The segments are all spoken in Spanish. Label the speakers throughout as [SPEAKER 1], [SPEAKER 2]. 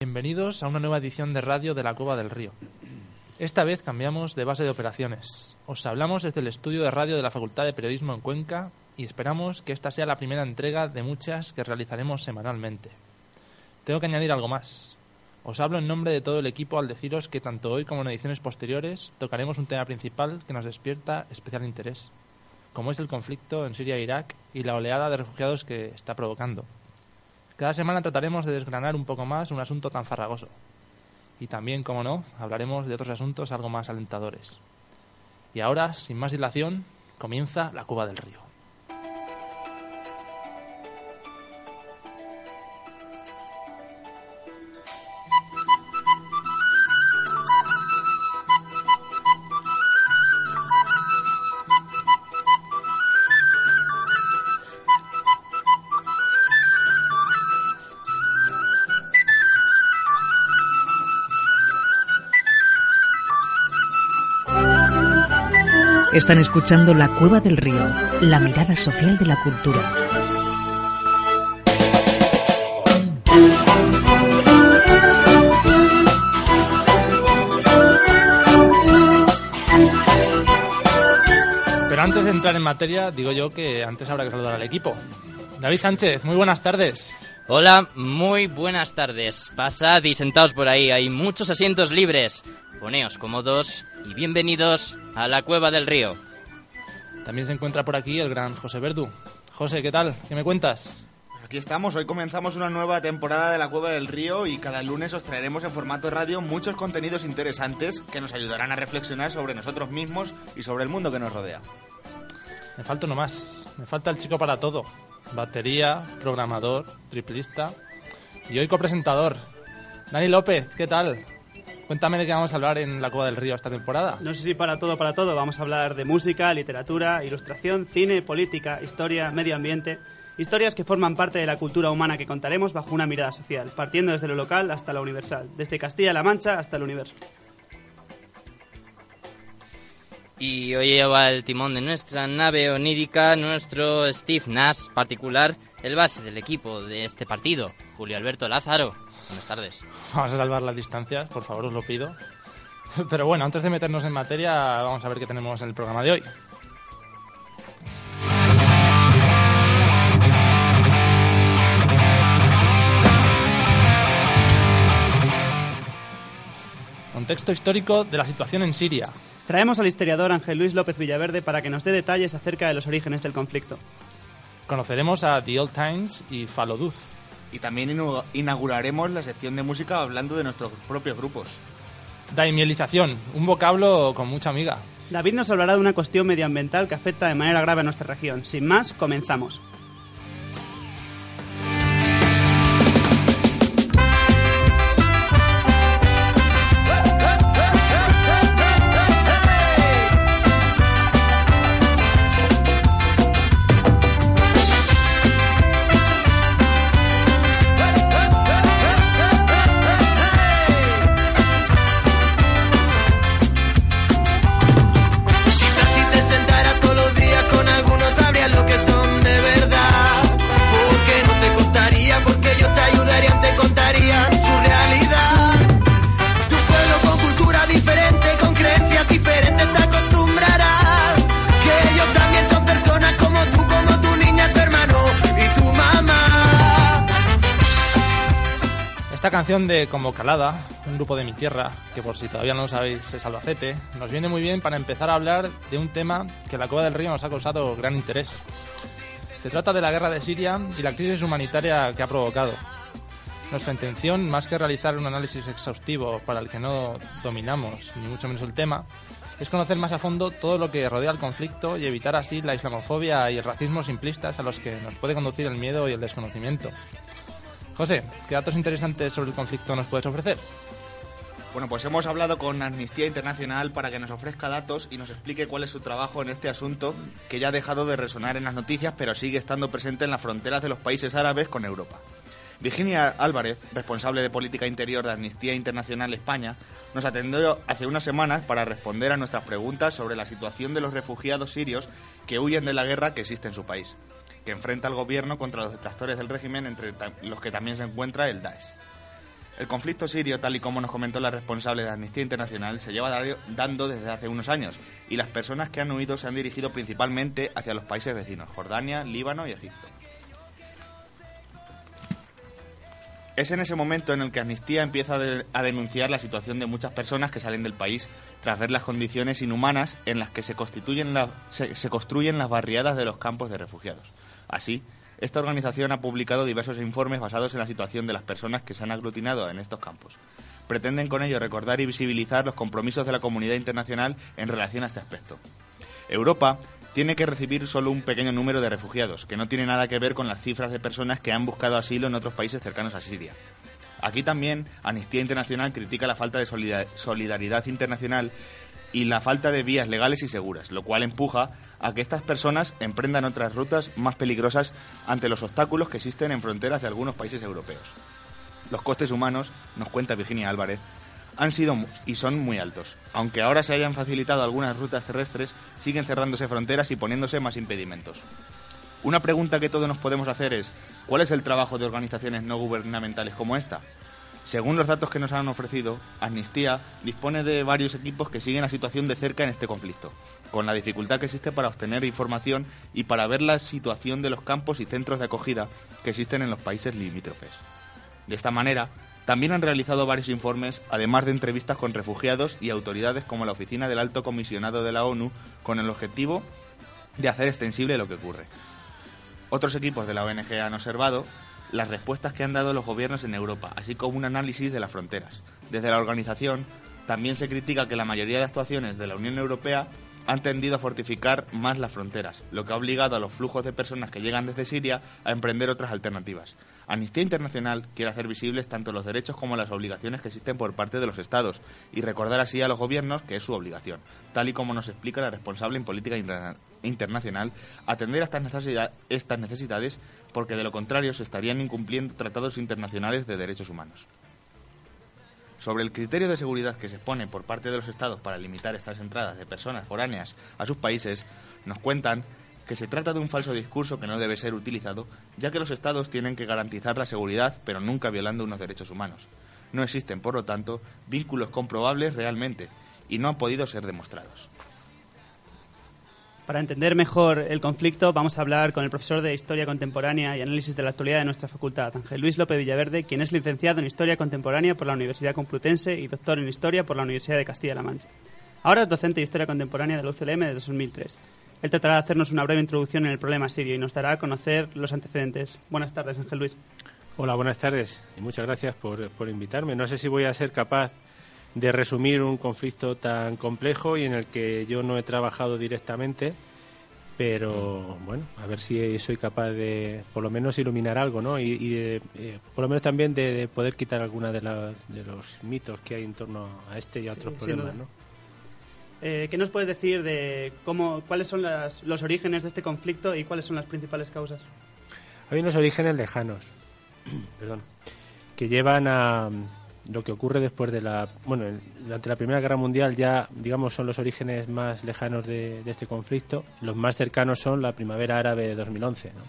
[SPEAKER 1] Bienvenidos a una nueva edición de radio de la Cueva del Río. Esta vez cambiamos de base de operaciones. Os hablamos desde el estudio de radio de la Facultad de Periodismo en Cuenca y esperamos que esta sea la primera entrega de muchas que realizaremos semanalmente. Tengo que añadir algo más. Os hablo en nombre de todo el equipo al deciros que tanto hoy como en ediciones posteriores tocaremos un tema principal que nos despierta especial interés, como es el conflicto en Siria e Irak y la oleada de refugiados que está provocando. Cada semana trataremos de desgranar un poco más un asunto tan farragoso. Y también, como no, hablaremos de otros asuntos algo más alentadores. Y ahora, sin más dilación, comienza la Cuba del Río.
[SPEAKER 2] Están escuchando La Cueva del Río, la mirada social de la cultura.
[SPEAKER 1] Pero antes de entrar en materia, digo yo que antes habrá que saludar al equipo. David Sánchez, muy buenas tardes.
[SPEAKER 3] Hola, muy buenas tardes. Pasad y sentaos por ahí, hay muchos asientos libres. Poneos cómodos y bienvenidos a la Cueva del Río.
[SPEAKER 1] También se encuentra por aquí el gran José Verdu. José, ¿qué tal? ¿Qué me cuentas?
[SPEAKER 4] Aquí estamos, hoy comenzamos una nueva temporada de la Cueva del Río y cada lunes os traeremos en formato radio muchos contenidos interesantes que nos ayudarán a reflexionar sobre nosotros mismos y sobre el mundo que nos rodea.
[SPEAKER 1] Me falta uno más. Me falta el chico para todo. Batería, programador, triplista y hoy copresentador. Dani López, ¿qué tal? Cuéntame de qué vamos a hablar en la Cueva del Río esta temporada.
[SPEAKER 5] No sé si para todo, para todo. Vamos a hablar de música, literatura, ilustración, cine, política, historia, medio ambiente. Historias que forman parte de la cultura humana que contaremos bajo una mirada social, partiendo desde lo local hasta lo universal, desde Castilla-La Mancha hasta el universo.
[SPEAKER 3] Y hoy lleva el timón de nuestra nave onírica nuestro Steve Nash particular, el base del equipo de este partido, Julio Alberto Lázaro. Buenas tardes.
[SPEAKER 1] Vamos a salvar las distancias, por favor, os lo pido. Pero bueno, antes de meternos en materia, vamos a ver qué tenemos en el programa de hoy. Contexto histórico de la situación en Siria.
[SPEAKER 5] Traemos al historiador Ángel Luis López Villaverde para que nos dé detalles acerca de los orígenes del conflicto.
[SPEAKER 1] Conoceremos a The Old Times y Faloduz.
[SPEAKER 4] Y también inauguraremos la sección de música hablando de nuestros propios grupos.
[SPEAKER 1] Daimielización, un vocablo con mucha amiga.
[SPEAKER 5] David nos hablará de una cuestión medioambiental que afecta de manera grave a nuestra región. Sin más, comenzamos.
[SPEAKER 1] Canción de Como Calada, un grupo de mi tierra, que por si todavía no lo sabéis es Albacete, nos viene muy bien para empezar a hablar de un tema que la Cueva del Río nos ha causado gran interés. Se trata de la guerra de Siria y la crisis humanitaria que ha provocado. Nuestra intención, más que realizar un análisis exhaustivo para el que no dominamos ni mucho menos el tema, es conocer más a fondo todo lo que rodea el conflicto y evitar así la islamofobia y el racismo simplistas a los que nos puede conducir el miedo y el desconocimiento. José, ¿qué datos interesantes sobre el conflicto nos puedes ofrecer?
[SPEAKER 4] Bueno, pues hemos hablado con Amnistía Internacional para que nos ofrezca datos y nos explique cuál es su trabajo en este asunto que ya ha dejado de resonar en las noticias pero sigue estando presente en las fronteras de los países árabes con Europa. Virginia Álvarez, responsable de política interior de Amnistía Internacional España, nos atendió hace unas semanas para responder a nuestras preguntas sobre la situación de los refugiados sirios que huyen de la guerra que existe en su país, que enfrenta al gobierno contra los detractores del régimen, entre los que también se encuentra el Daesh. El conflicto sirio, tal y como nos comentó la responsable de Amnistía Internacional, se lleva dando desde hace unos años y las personas que han huido se han dirigido principalmente hacia los países vecinos, Jordania, Líbano y Egipto. Es en ese momento en el que Amnistía empieza a, de- a denunciar la situación de muchas personas que salen del país tras ver las condiciones inhumanas en las que se, constituyen la- se construyen las barriadas de los campos de refugiados. Así, esta organización ha publicado diversos informes basados en la situación de las personas que se han aglutinado en estos campos. Pretenden con ello recordar y visibilizar los compromisos de la comunidad internacional en relación a este aspecto. Europa tiene que recibir solo un pequeño número de refugiados, que no tiene nada que ver con las cifras de personas que han buscado asilo en otros países cercanos a Siria. Aquí también Amnistía Internacional critica la falta de solida- solidaridad internacional y la falta de vías legales y seguras, lo cual empuja a que estas personas emprendan otras rutas más peligrosas ante los obstáculos que existen en fronteras de algunos países europeos. Los costes humanos, nos cuenta Virginia Álvarez, han sido y son muy altos. Aunque ahora se hayan facilitado algunas rutas terrestres, siguen cerrándose fronteras y poniéndose más impedimentos. Una pregunta que todos nos podemos hacer es, ¿cuál es el trabajo de organizaciones no gubernamentales como esta? Según los datos que nos han ofrecido, Amnistía dispone de varios equipos que siguen la situación de cerca en este conflicto, con la dificultad que existe para obtener información y para ver la situación de los campos y centros de acogida que existen en los países limítrofes. De esta manera, también han realizado varios informes, además de entrevistas con refugiados y autoridades como la Oficina del Alto Comisionado de la ONU, con el objetivo de hacer extensible lo que ocurre. Otros equipos de la ONG han observado las respuestas que han dado los gobiernos en Europa, así como un análisis de las fronteras. Desde la organización también se critica que la mayoría de actuaciones de la Unión Europea han tendido a fortificar más las fronteras, lo que ha obligado a los flujos de personas que llegan desde Siria a emprender otras alternativas. Amnistía Internacional quiere hacer visibles tanto los derechos como las obligaciones que existen por parte de los Estados y recordar así a los gobiernos que es su obligación, tal y como nos explica la responsable en política interna- internacional, atender a estas, estas necesidades porque de lo contrario se estarían incumpliendo tratados internacionales de derechos humanos. Sobre el criterio de seguridad que se pone por parte de los estados para limitar estas entradas de personas foráneas a sus países, nos cuentan que se trata de un falso discurso que no debe ser utilizado, ya que los estados tienen que garantizar la seguridad, pero nunca violando unos derechos humanos. No existen, por lo tanto, vínculos comprobables realmente, y no han podido ser demostrados.
[SPEAKER 5] Para entender mejor el conflicto, vamos a hablar con el profesor de Historia Contemporánea y Análisis de la Actualidad de nuestra facultad, Ángel Luis López Villaverde, quien es licenciado en Historia Contemporánea por la Universidad Complutense y doctor en Historia por la Universidad de Castilla-La Mancha. Ahora es docente de Historia Contemporánea de la UCLM de 2003. Él tratará de hacernos una breve introducción en el problema sirio y nos dará a conocer los antecedentes. Buenas tardes, Ángel Luis.
[SPEAKER 6] Hola, buenas tardes y muchas gracias por, por invitarme. No sé si voy a ser capaz de resumir un conflicto tan complejo y en el que yo no he trabajado directamente, pero bueno, a ver si soy capaz de por lo menos iluminar algo, ¿no? Y, y de, eh, por lo menos también de, de poder quitar alguna de, la- de los mitos que hay en torno a este y a
[SPEAKER 5] Sí,
[SPEAKER 6] otros problemas. ¿no?
[SPEAKER 5] Eh, ¿Qué nos puedes decir de cómo, cuáles son las- los orígenes de este conflicto y cuáles son las principales causas?
[SPEAKER 6] Hay unos orígenes lejanos, perdón, que llevan a mm, lo que ocurre después de la, bueno, durante la Primera Guerra Mundial ya, digamos, son los orígenes más lejanos de, este conflicto. Los más cercanos son la Primavera Árabe de 2011. ¿no?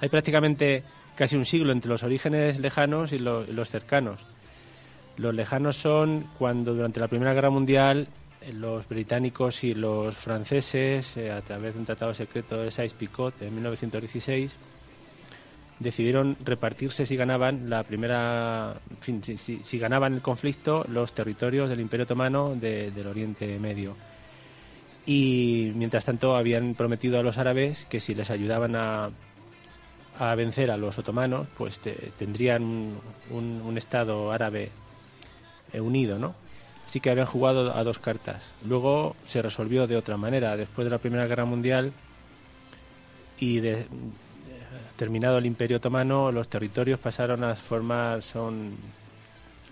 [SPEAKER 6] Hay prácticamente casi un siglo entre los orígenes lejanos y lo- y los cercanos. Los lejanos son cuando durante la Primera Guerra Mundial eh, los británicos y los franceses, eh, a través de un tratado secreto de Sykes-Picot de 1916, decidieron repartirse si ganaban la primera, fin, si, si- ganaban el conflicto los territorios del Imperio Otomano de- del Oriente Medio. Y mientras tanto habían prometido a los árabes que si les ayudaban a, a vencer a los otomanos, pues te- tendrían un, un- un Estado árabe eh, unido, ¿no? Así que habían jugado a dos cartas. Luego se resolvió de otra manera. Después de la Primera Guerra Mundial y de, terminado el Imperio Otomano, los territorios pasaron a formar, son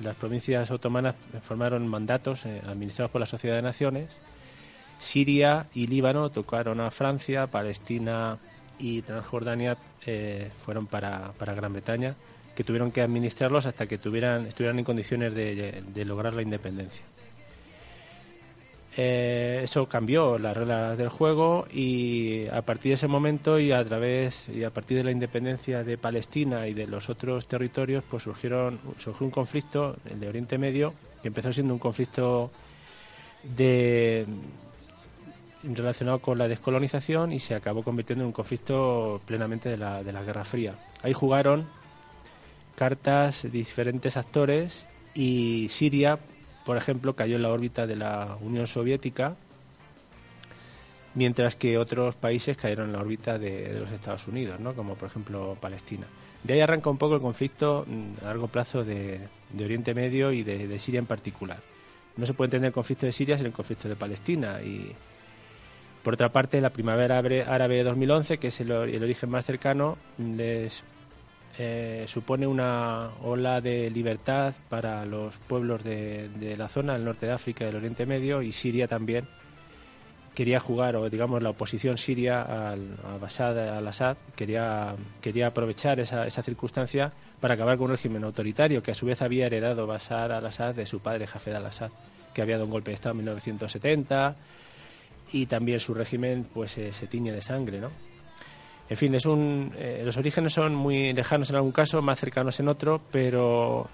[SPEAKER 6] las provincias otomanas formaron mandatos eh, administrados por la Sociedad de Naciones. Siria y Líbano tocaron a Francia, Palestina y Transjordania eh, fueron para, para Gran Bretaña, que tuvieron que administrarlos hasta que tuvieran, estuvieran en condiciones de, de lograr la independencia. Eh, eso cambió las reglas del juego y a partir de ese momento y a través y a partir de la independencia de Palestina y de los otros territorios, pues surgieron surgió un conflicto, el de Oriente Medio, que empezó siendo un conflicto de relacionado con la descolonización y se acabó convirtiendo en un conflicto plenamente de la, de la Guerra Fría. Ahí jugaron cartas diferentes actores y Siria, por ejemplo, cayó en la órbita de la Unión Soviética, mientras que otros países cayeron en la órbita de, los Estados Unidos, ¿no? como por ejemplo Palestina. De ahí arranca un poco el conflicto mm, a largo plazo de, Oriente Medio y de, Siria en particular. No se puede entender el conflicto de Siria sin el conflicto de Palestina y por otra parte, la primavera árabe árabe de 2011, que es el, el origen más cercano, les eh, supone una ola de libertad para los pueblos de, la zona, el norte de África y el Oriente Medio, y Siria también quería jugar, o digamos la oposición siria al, a Bashar al-Assad, quería, quería aprovechar esa, esa circunstancia para acabar con un régimen autoritario que a su vez había heredado Bashar al-Assad de su padre Hafez al-Assad, que había dado un golpe de Estado en 1970 y también su régimen pues eh, se tiñe de sangre, ¿no? En fin, es un, eh, los orígenes son muy lejanos en algún caso, más cercanos en otro, pero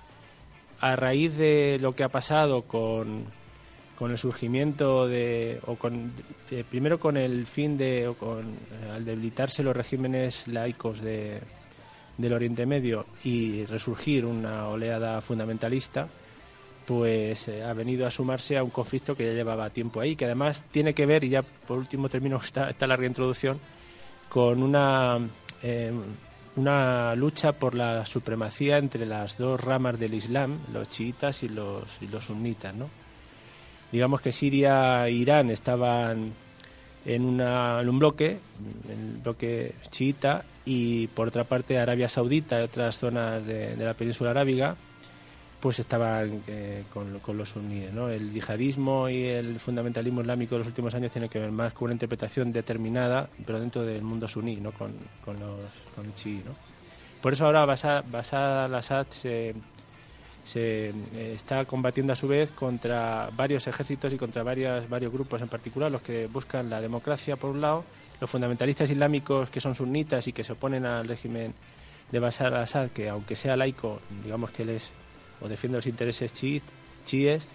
[SPEAKER 6] a raíz de lo que ha pasado con, el surgimiento de, o con, primero con el fin de, o con, eh, al debilitarse los regímenes laicos de, del Oriente Medio y resurgir una oleada fundamentalista, pues eh, ha venido a sumarse a un conflicto que ya llevaba tiempo ahí, que además tiene que ver, y ya por último termino esta, esta larga introducción, con una, eh, una lucha por la supremacía entre las dos ramas del Islam, los chiitas y los, y los sunitas. ¿no? Digamos que Siria e Irán estaban en, en un bloque, el bloque chiita, y por otra parte Arabia Saudita y otras zonas de, de la península arábiga pues estaban eh, con, con, los suníes. ¿no? El yihadismo y el fundamentalismo islámico de los últimos años tienen que ver más con una interpretación determinada, pero dentro del mundo suní, ¿no? con, con, los, con el chií. ¿no? Por eso ahora Bashar, Bashar al-Assad se, se eh, está combatiendo a su vez contra varios ejércitos y contra varias, varios grupos en particular, los que buscan la democracia por un lado, los fundamentalistas islámicos que son sunitas y que se oponen al régimen de Bashar al-Assad, que aunque sea laico, digamos que él es o defiende los intereses chiíes.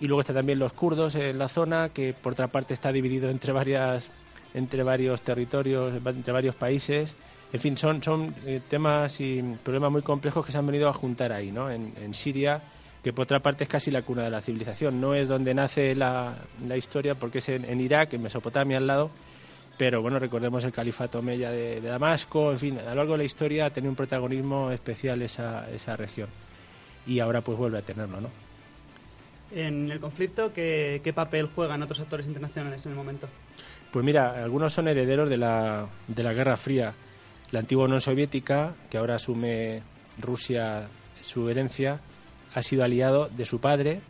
[SPEAKER 6] Y luego está también los kurdos en la zona, que por otra parte está dividido entre varias entre varios territorios, entre varios países. En fin, son, son eh, temas y problemas muy complejos que se han venido a juntar ahí, ¿no? En, Siria, que por otra parte es casi la cuna de la civilización. No es donde nace la, la historia, porque es en, en, Irak, en Mesopotamia al lado. Pero bueno, recordemos el califato Omeya de, de, Damasco. En fin, a lo largo de la historia ha tenido un protagonismo especial esa, esa región y ahora pues vuelve a tenerlo, ¿no?
[SPEAKER 5] En el conflicto, ¿qué, ¿qué, papel juegan otros actores internacionales en el momento?
[SPEAKER 6] Pues mira, algunos son herederos de la, de la Guerra Fría. La antigua Unión Soviética, que ahora asume Rusia su herencia, ha sido aliado de su padre,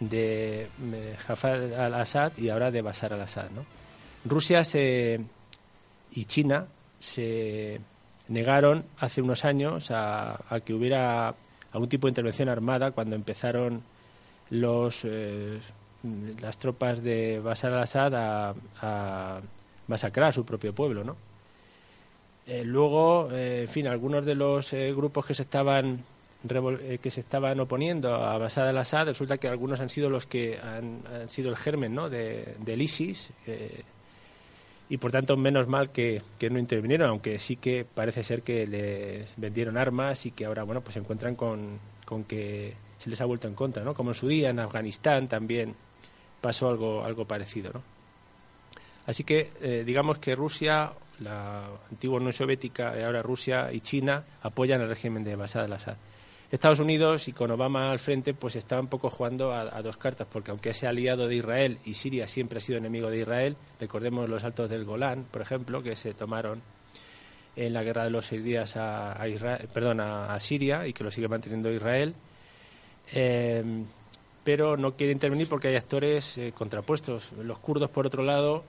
[SPEAKER 6] de Jafar al-Assad y ahora de Bashar al-Assad. ¿no? Rusia se, y China se negaron hace unos años a, a que hubiera algún tipo de intervención armada cuando empezaron los, eh, las tropas de Bashar al-Assad a, masacrar a su propio pueblo, ¿no? Eh, luego, eh, en fin, algunos de los eh, grupos que se estaban que se estaban oponiendo a Bashar al-Assad, resulta que algunos han sido los que han, han sido el germen ¿no? de, del ISIS, y por tanto menos mal que, que, no intervinieron, aunque sí que parece ser que les vendieron armas y que ahora bueno pues se encuentran con, con que se les ha vuelto en contra, ¿no? Como en su día en Afganistán también pasó algo algo parecido, ¿no? Así que eh, digamos que Rusia, la antigua Unión Soviética y ahora Rusia y China apoyan el régimen de Bashar al-Assad. Estados Unidos y con Obama al frente pues está un poco jugando a, dos cartas porque aunque sea aliado de Israel y Siria siempre ha sido enemigo de Israel recordemos los altos del Golán por ejemplo que se tomaron en la guerra de los seis días a, a perdón a, Siria y que lo sigue manteniendo Israel. Eh, pero no quiere intervenir porque hay actores eh, contrapuestos. Los kurdos por otro lado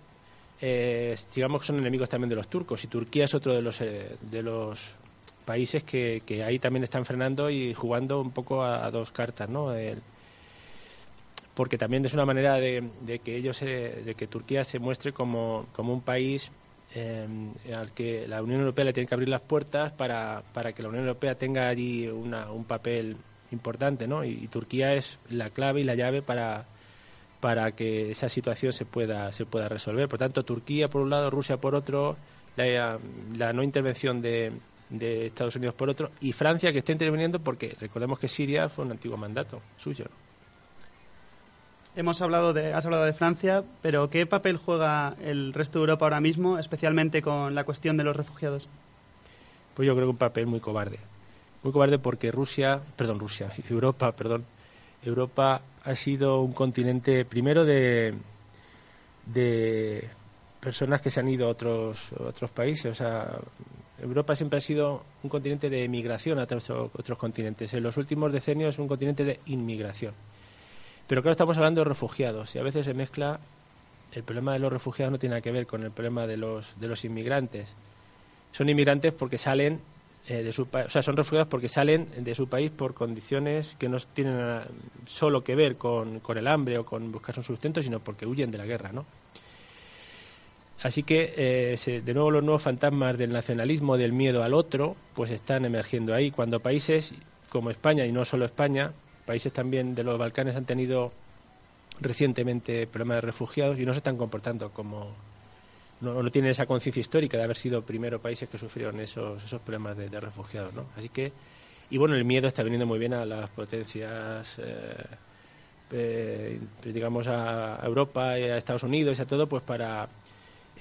[SPEAKER 6] eh, digamos que son enemigos también de los turcos. Y Turquía es otro de los eh, de los países que, ahí también están frenando y jugando un poco a, dos cartas, ¿no? Porque también es una manera de, de que ellos, se- de que Turquía se muestre como, como un país eh, al que la Unión Europea le tiene que abrir las puertas para, para que la Unión Europea tenga allí una- un papel importante, ¿no? Y, y Turquía es la clave y la llave para, para que esa situación se pueda se pueda resolver. Por tanto, Turquía por un lado, Rusia por otro, la, la no intervención de, de Estados Unidos por otro y Francia que está interviniendo porque recordemos que Siria fue un antiguo mandato suyo.
[SPEAKER 5] Hemos hablado de, has hablado de Francia, pero ¿qué papel juega el resto de Europa ahora mismo, especialmente con la cuestión de los refugiados?
[SPEAKER 6] Pues yo creo que un papel muy cobarde. Muy cobarde porque Rusia, perdón, Rusia, Europa, perdón, Europa ha sido un continente primero de, de personas que se han ido a otros, a otros países. O sea, Europa siempre ha sido un continente de migración a otros, otros continentes. En los últimos decenios es un continente de inmigración. Pero claro, estamos hablando de refugiados y a veces se mezcla el problema de los refugiados no tiene nada que ver con el problema de los, de los inmigrantes. Son inmigrantes porque salen eh, de su país, o sea, son refugiados porque salen de su país por condiciones que no tienen solo que ver con, con el hambre o con buscar un sustento, sino porque huyen de la guerra, ¿no? Así que, eh, se- de nuevo, los nuevos fantasmas del nacionalismo, del miedo al otro, pues están emergiendo ahí. Cuando países como España, y no solo España, países también de los Balcanes han tenido recientemente problemas de refugiados y no se están comportando como. No, tienen esa conciencia histórica de haber sido primero países que sufrieron esos, esos problemas de, refugiados, ¿no? Así que. Y bueno, el miedo está viniendo muy bien a las potencias. eh, eh, digamos a Europa y a Estados Unidos y a todo pues para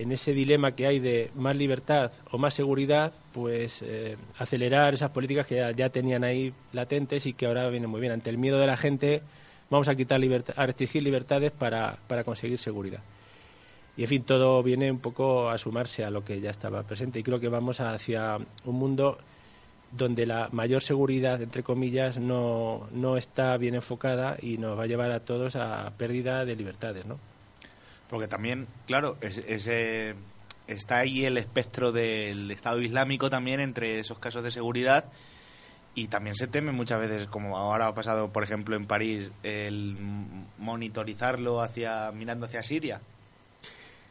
[SPEAKER 6] en ese dilema que hay de más libertad o más seguridad, pues eh, acelerar esas políticas que ya, tenían ahí latentes y que ahora vienen muy bien. Ante el miedo de la gente, vamos a quitar libertad, a restringir libertades para, para conseguir seguridad. Y en fin, todo viene un poco a sumarse a lo que ya estaba presente. Y creo que vamos hacia un mundo donde la mayor seguridad, entre comillas, no, no está bien enfocada y nos va a llevar a todos a pérdida de libertades, ¿no?
[SPEAKER 4] Porque también, claro, es- ese- está ahí el espectro del Estado Islámico también entre esos casos de seguridad y también se teme muchas veces, como ahora ha pasado, por ejemplo, en París, el monitorizarlo hacia mirando hacia Siria.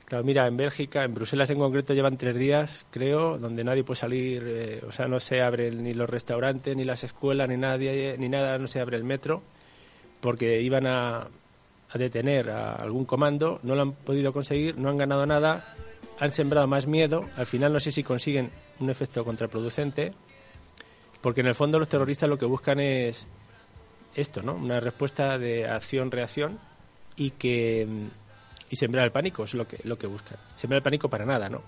[SPEAKER 6] Claro, mira, en Bélgica, en Bruselas en concreto, llevan tres días, creo, donde nadie puede salir, eh, o sea, no se abren ni los restaurantes, ni las escuelas, ni nadie, ni nada, no se abre el metro, porque iban a, a detener a algún comando, no lo han podido conseguir, no han ganado nada, han sembrado más miedo, al final no sé si consiguen un efecto contraproducente, porque en el fondo los terroristas lo que buscan es esto, ¿no? Una respuesta de acción-reacción y que y sembrar el pánico es lo que lo que buscan. Sembrar el pánico para nada, ¿no?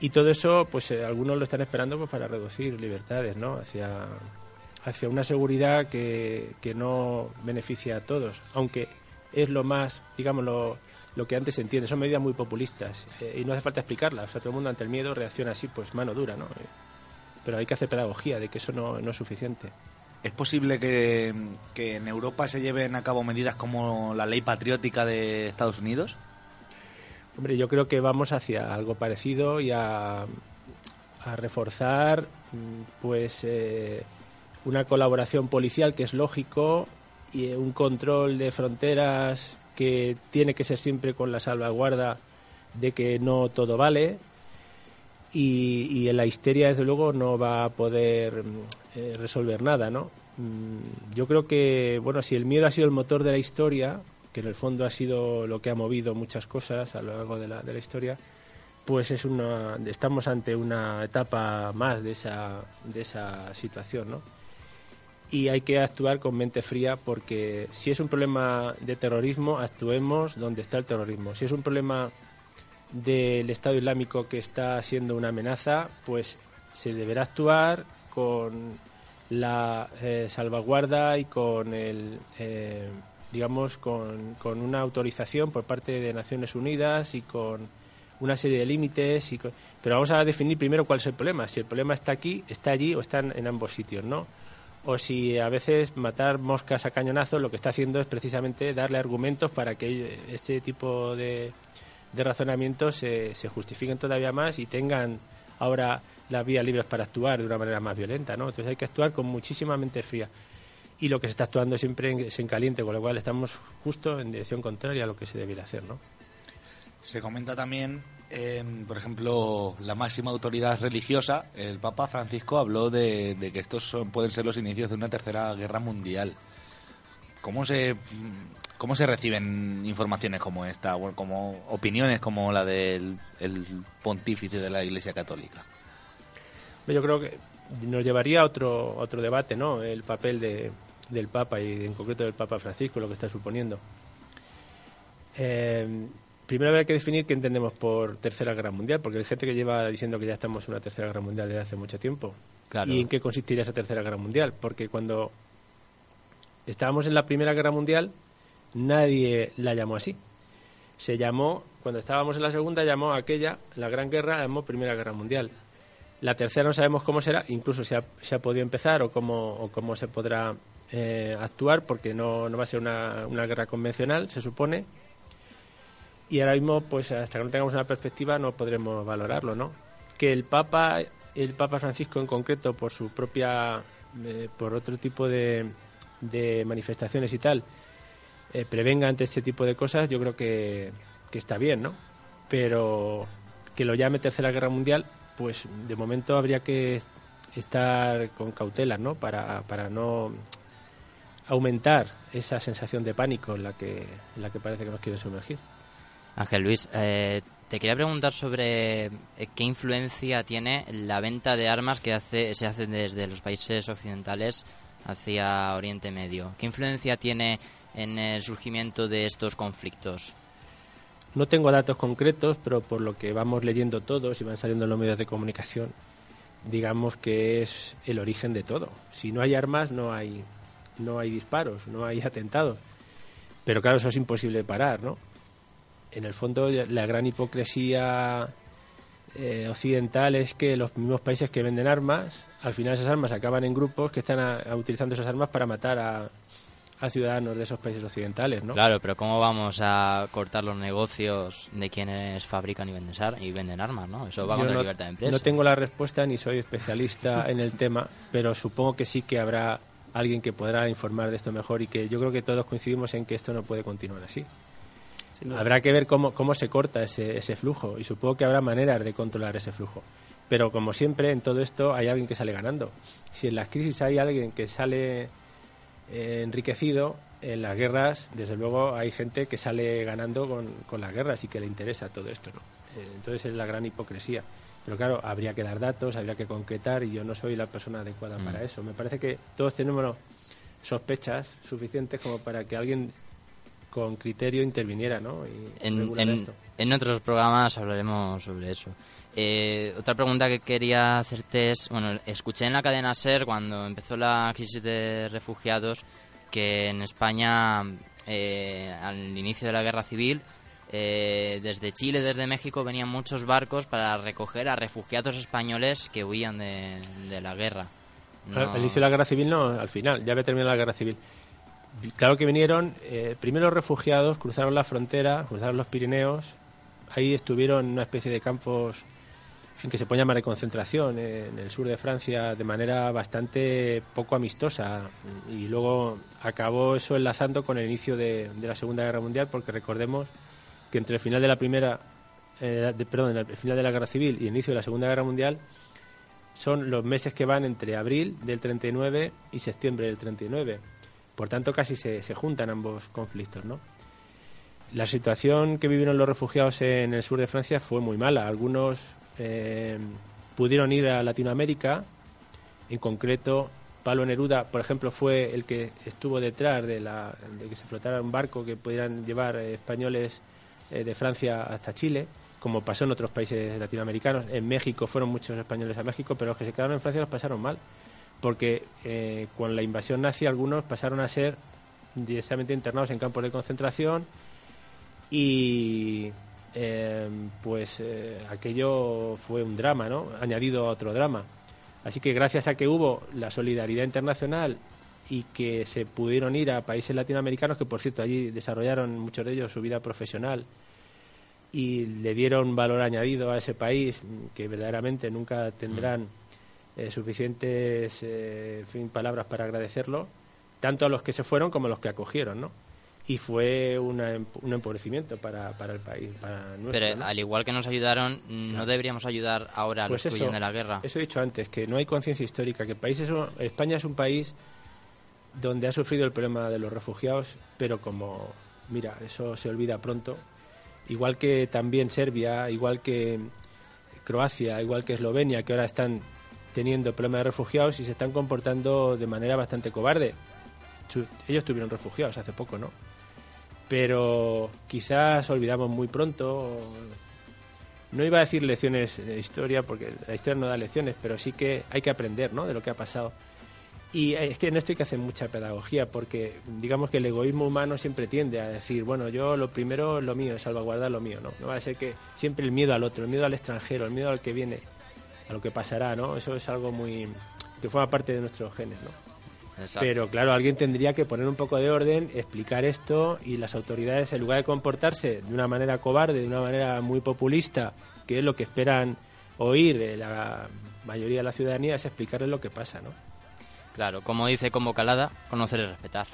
[SPEAKER 6] Y todo eso, pues eh, algunos lo están esperando pues, para reducir libertades, ¿no? Hacia hacia una seguridad que, que no beneficia a todos, aunque es lo más, digamos, lo, lo que antes se entiende. Son medidas muy populistas eh, y no hace falta explicarlas. O sea, todo el mundo ante el miedo reacciona así, pues mano dura, ¿no? Eh, Pero hay que hacer pedagogía de que eso no, no es suficiente.
[SPEAKER 4] ¿Es posible que, que en Europa se lleven a cabo medidas como la ley patriótica de Estados Unidos?
[SPEAKER 6] Hombre, yo creo que vamos hacia algo parecido y a, a reforzar mm, pues eh, una colaboración policial que es lógico y un control de fronteras que tiene que ser siempre con la salvaguarda de que no todo vale y, y en la histeria desde luego no va a poder mm, eh, resolver nada, ¿no? Mm, Yo creo que, bueno, si el miedo ha sido el motor de la historia, que en el fondo ha sido lo que ha movido muchas cosas a lo largo de la, de la historia, pues es una, estamos ante una etapa más de esa, de esa situación, ¿no? Y hay que actuar con mente fría porque si es un problema de terrorismo, actuemos donde está el terrorismo. Si es un problema del Estado Islámico que está siendo una amenaza, pues se deberá actuar con la eh, salvaguarda y con el, eh, digamos, con, con una autorización por parte de Naciones Unidas y con una serie de límites. Y con- pero vamos a definir primero cuál es el problema. Si el problema está aquí, está allí o está en, en ambos sitios, ¿no? O si a veces matar moscas a cañonazo lo que está haciendo es precisamente darle argumentos para que este tipo de, de razonamientos se, se justifiquen todavía más y tengan ahora las vías libres para actuar de una manera más violenta, ¿no? Entonces hay que actuar con muchísima mente fría. y lo que se está actuando siempre es en caliente, con lo cual estamos justo en dirección contraria a lo que se debiera hacer, ¿no?
[SPEAKER 4] Se comenta también, eh, por ejemplo, la máxima autoridad religiosa, el Papa Francisco, habló de, que estos son- pueden ser los inicios de una tercera guerra mundial. ¿Cómo se, cómo se reciben informaciones como esta, como opiniones como la del el pontífice de la Iglesia Católica?
[SPEAKER 6] Yo creo que nos llevaría a otro, otro debate, ¿no? El papel de, del Papa y en concreto del Papa Francisco, lo que está suponiendo. Eh, primero habría que definir qué entendemos por Tercera Guerra Mundial, porque hay gente que lleva diciendo que ya estamos en una Tercera Guerra Mundial desde hace mucho tiempo.
[SPEAKER 3] Claro.
[SPEAKER 6] ¿Y en qué consistiría esa Tercera Guerra Mundial? Porque cuando estábamos en la Primera Guerra Mundial, nadie la llamó así. Se llamó, cuando estábamos en la Segunda, llamó a aquella, la Gran Guerra, la llamó Primera Guerra Mundial. La tercera no sabemos cómo será, incluso se ha, se ha podido empezar o cómo, o cómo se podrá eh, actuar, porque no, no va a ser una, una guerra convencional, se supone. Y ahora mismo, pues hasta que no tengamos una perspectiva, no podremos valorarlo, ¿no? Que el Papa, el Papa Francisco en concreto, por su propia, eh, por otro tipo de, de manifestaciones y tal, eh, prevenga ante este tipo de cosas, yo creo que, que está bien, ¿no? Pero que lo llame Tercera Guerra Mundial, pues de momento habría que estar con cautela, ¿no? Para, para no aumentar esa sensación de pánico en la que, en la que parece que nos quiere sumergir.
[SPEAKER 3] Ángel Luis, eh, te quería preguntar sobre eh, qué influencia tiene la venta de armas que hace, se hace desde los países occidentales hacia Oriente Medio. ¿Qué influencia tiene en el surgimiento de estos conflictos?
[SPEAKER 6] No tengo datos concretos, pero por lo que vamos leyendo todos y van saliendo en los medios de comunicación, digamos que es el origen de todo. Si no hay armas, no hay, no hay disparos, no hay atentados. Pero claro, eso es imposible parar, ¿no? En el fondo, la gran hipocresía eh, occidental es que los mismos países que venden armas, al final esas armas acaban en grupos que están a- a utilizando esas armas para matar a, a ciudadanos de esos países occidentales, ¿no?
[SPEAKER 3] Claro, pero ¿cómo vamos a cortar los negocios de quienes fabrican y venden, y venden armas, no? Eso va
[SPEAKER 6] Yo
[SPEAKER 3] contra
[SPEAKER 6] no,
[SPEAKER 3] la libertad de empresa.
[SPEAKER 6] no tengo la respuesta ni soy especialista en el tema, pero supongo que sí que habrá alguien que podrá informar de esto mejor y que yo creo que todos coincidimos en que esto no puede continuar así.
[SPEAKER 5] Sin duda.
[SPEAKER 6] Habrá que ver cómo, cómo se corta ese, ese flujo y supongo que habrá maneras de controlar ese flujo. Pero como siempre, en todo esto hay alguien que sale ganando. Si en las crisis hay alguien que sale eh, enriquecido, en las guerras, desde luego, hay gente que sale ganando con, con las guerras y que le interesa todo esto. ¿no? Eh, entonces es la gran hipocresía. Pero claro, habría que dar datos, habría que concretar y yo no soy la persona adecuada
[SPEAKER 3] Mm.
[SPEAKER 6] para eso. Me parece que todos tenemos sospechas suficientes como para que alguien con criterio interviniera ¿no? y
[SPEAKER 3] En,
[SPEAKER 6] esto.
[SPEAKER 3] en otros programas hablaremos sobre eso. Eh, otra pregunta que quería hacerte es, bueno, escuché en la cadena SER cuando empezó la crisis de refugiados que en España, eh, al inicio de la guerra civil, eh, desde Chile, desde México, venían muchos barcos para recoger a refugiados españoles que huían de, de la guerra. No-
[SPEAKER 6] Al inicio de la guerra civil, no, al final, ya había terminado la guerra civil. Claro que vinieron, eh, primero refugiados, cruzaron la frontera, cruzaron los Pirineos, ahí estuvieron en una especie de campos que se puede llamar de concentración en el sur de Francia de manera bastante poco amistosa y luego acabó eso enlazando con el inicio de, la Segunda Guerra Mundial porque recordemos que entre el final de la primera eh, perdón, el final de la Guerra Civil y el inicio de la Segunda Guerra Mundial son los meses que van entre abril del 39 y septiembre del 39. Por tanto, casi se, se juntan ambos conflictos, ¿no? La situación que vivieron los refugiados en el sur de Francia fue muy mala. Algunos eh, pudieron ir a Latinoamérica, en concreto Pablo Neruda, por ejemplo, fue el que estuvo detrás de, la, de que se flotara un barco que pudieran llevar eh, españoles eh, de Francia hasta Chile, como pasó en otros países latinoamericanos. En México fueron muchos españoles a México, pero los que se quedaron en Francia los pasaron mal, porque eh, con la invasión nazi algunos pasaron a ser directamente internados en campos de concentración y eh, pues eh, aquello fue un drama, ¿no? Añadido a otro drama. Así que gracias a que hubo la solidaridad internacional y que se pudieron ir a países latinoamericanos, que por cierto allí desarrollaron muchos de ellos su vida profesional y le dieron valor añadido a ese país, que verdaderamente nunca tendrán eh, suficientes eh, fin, palabras para agradecerlo, tanto a los que se fueron como a los que acogieron, ¿no? Y fue una- un empobrecimiento para, para el país, para nuestro,
[SPEAKER 3] Pero
[SPEAKER 6] ¿no?
[SPEAKER 3] al igual que nos ayudaron, ¿no deberíamos ayudar ahora a
[SPEAKER 6] Pues
[SPEAKER 3] los que
[SPEAKER 6] eso,
[SPEAKER 3] huyen de la guerra?
[SPEAKER 6] Eso he dicho antes, que no hay conciencia histórica, que el país es un- España es un país donde ha sufrido el problema de los refugiados, pero como, mira, eso se olvida pronto. Igual que también Serbia, igual que Croacia, igual que Eslovenia, que ahora están teniendo problemas de refugiados y se están comportando de manera bastante cobarde. Ellos tuvieron refugiados hace poco, ¿no? Pero quizás olvidamos muy pronto. No iba a decir lecciones de historia, porque la historia no da lecciones, pero sí que hay que aprender, ¿no? De lo que ha pasado. Y eh, es que en esto hay que hacer mucha pedagogía, porque digamos que el egoísmo humano siempre tiende a decir, bueno, yo lo primero, lo mío, salvaguardar lo mío, ¿no? No va a ser que siempre el miedo al otro, el miedo al extranjero, el miedo al que viene, a lo que pasará, ¿no? Eso es algo muy que forma parte de nuestros genes, ¿no?
[SPEAKER 3] Exacto.
[SPEAKER 6] Pero claro, alguien tendría que poner un poco de orden, explicar esto y las autoridades, en lugar de comportarse de una manera cobarde, de una manera muy populista, que es lo que esperan oír de la mayoría de la ciudadanía, es explicarles lo que pasa, ¿no?
[SPEAKER 3] Claro, como dice Combo Calada, conocer y respetar.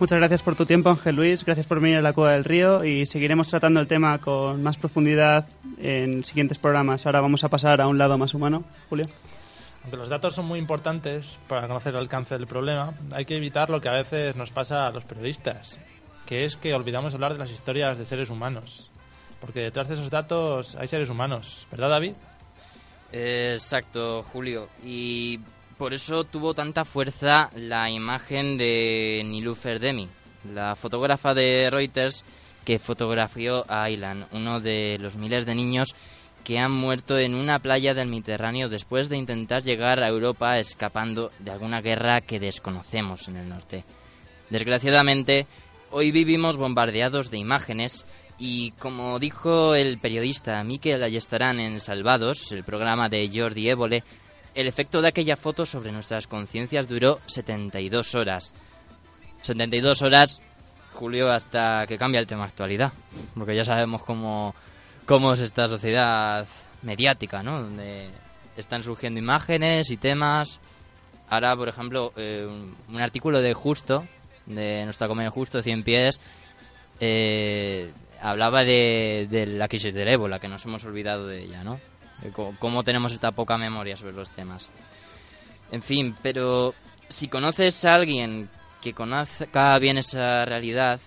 [SPEAKER 5] Muchas gracias por tu tiempo, Ángel Luis. Gracias por venir a la Cueva del Río y seguiremos tratando el tema con más profundidad en siguientes programas. Ahora vamos a pasar a un lado más humano. Julio.
[SPEAKER 1] Aunque los datos son muy importantes para conocer el alcance del problema, hay que evitar lo que a veces nos pasa a los periodistas, que es que olvidamos hablar de las historias de seres humanos. Porque detrás de esos datos hay seres humanos, ¿verdad, David?
[SPEAKER 3] Exacto, Julio. Y por eso tuvo tanta fuerza la imagen de Nilufer Demi, la fotógrafa de Reuters que fotografió a Aylan, uno de los miles de niños que han muerto en una playa del Mediterráneo después de intentar llegar a Europa escapando de alguna guerra que desconocemos en el norte. Desgraciadamente, hoy vivimos bombardeados de imágenes y como dijo el periodista Miquel Ayestarán en Salvados, el programa de Jordi Évole, el efecto de aquella foto sobre nuestras conciencias duró 72 horas. 72 horas, Julio, hasta que cambia el tema actualidad, porque ya sabemos cómo, cómo es esta sociedad mediática, ¿no? Donde están surgiendo imágenes y temas. Ahora, por ejemplo, eh, un, artículo de Justo, de nuestra comedia Justo, 100 pies, eh, hablaba de, de la crisis del ébola, que nos hemos olvidado de ella, ¿no? Co- cómo tenemos esta poca memoria sobre los temas. En fin, pero si conoces a alguien que conozca bien esa realidad,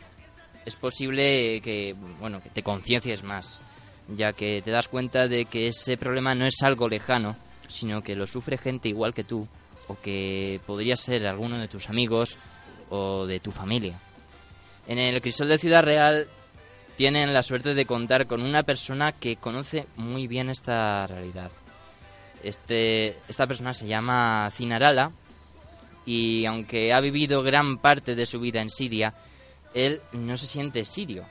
[SPEAKER 3] es posible que, bueno, que te conciencies más, ya que te das cuenta de que ese problema no es algo lejano, sino que lo sufre gente igual que tú, o que podría ser alguno de tus amigos o de tu familia. En el Crisol de Ciudad Real tienen la suerte de contar con una persona que conoce muy bien esta realidad. Este, esta persona se llama Cinarala y aunque ha vivido gran parte de su vida en Siria, él no se siente sirio,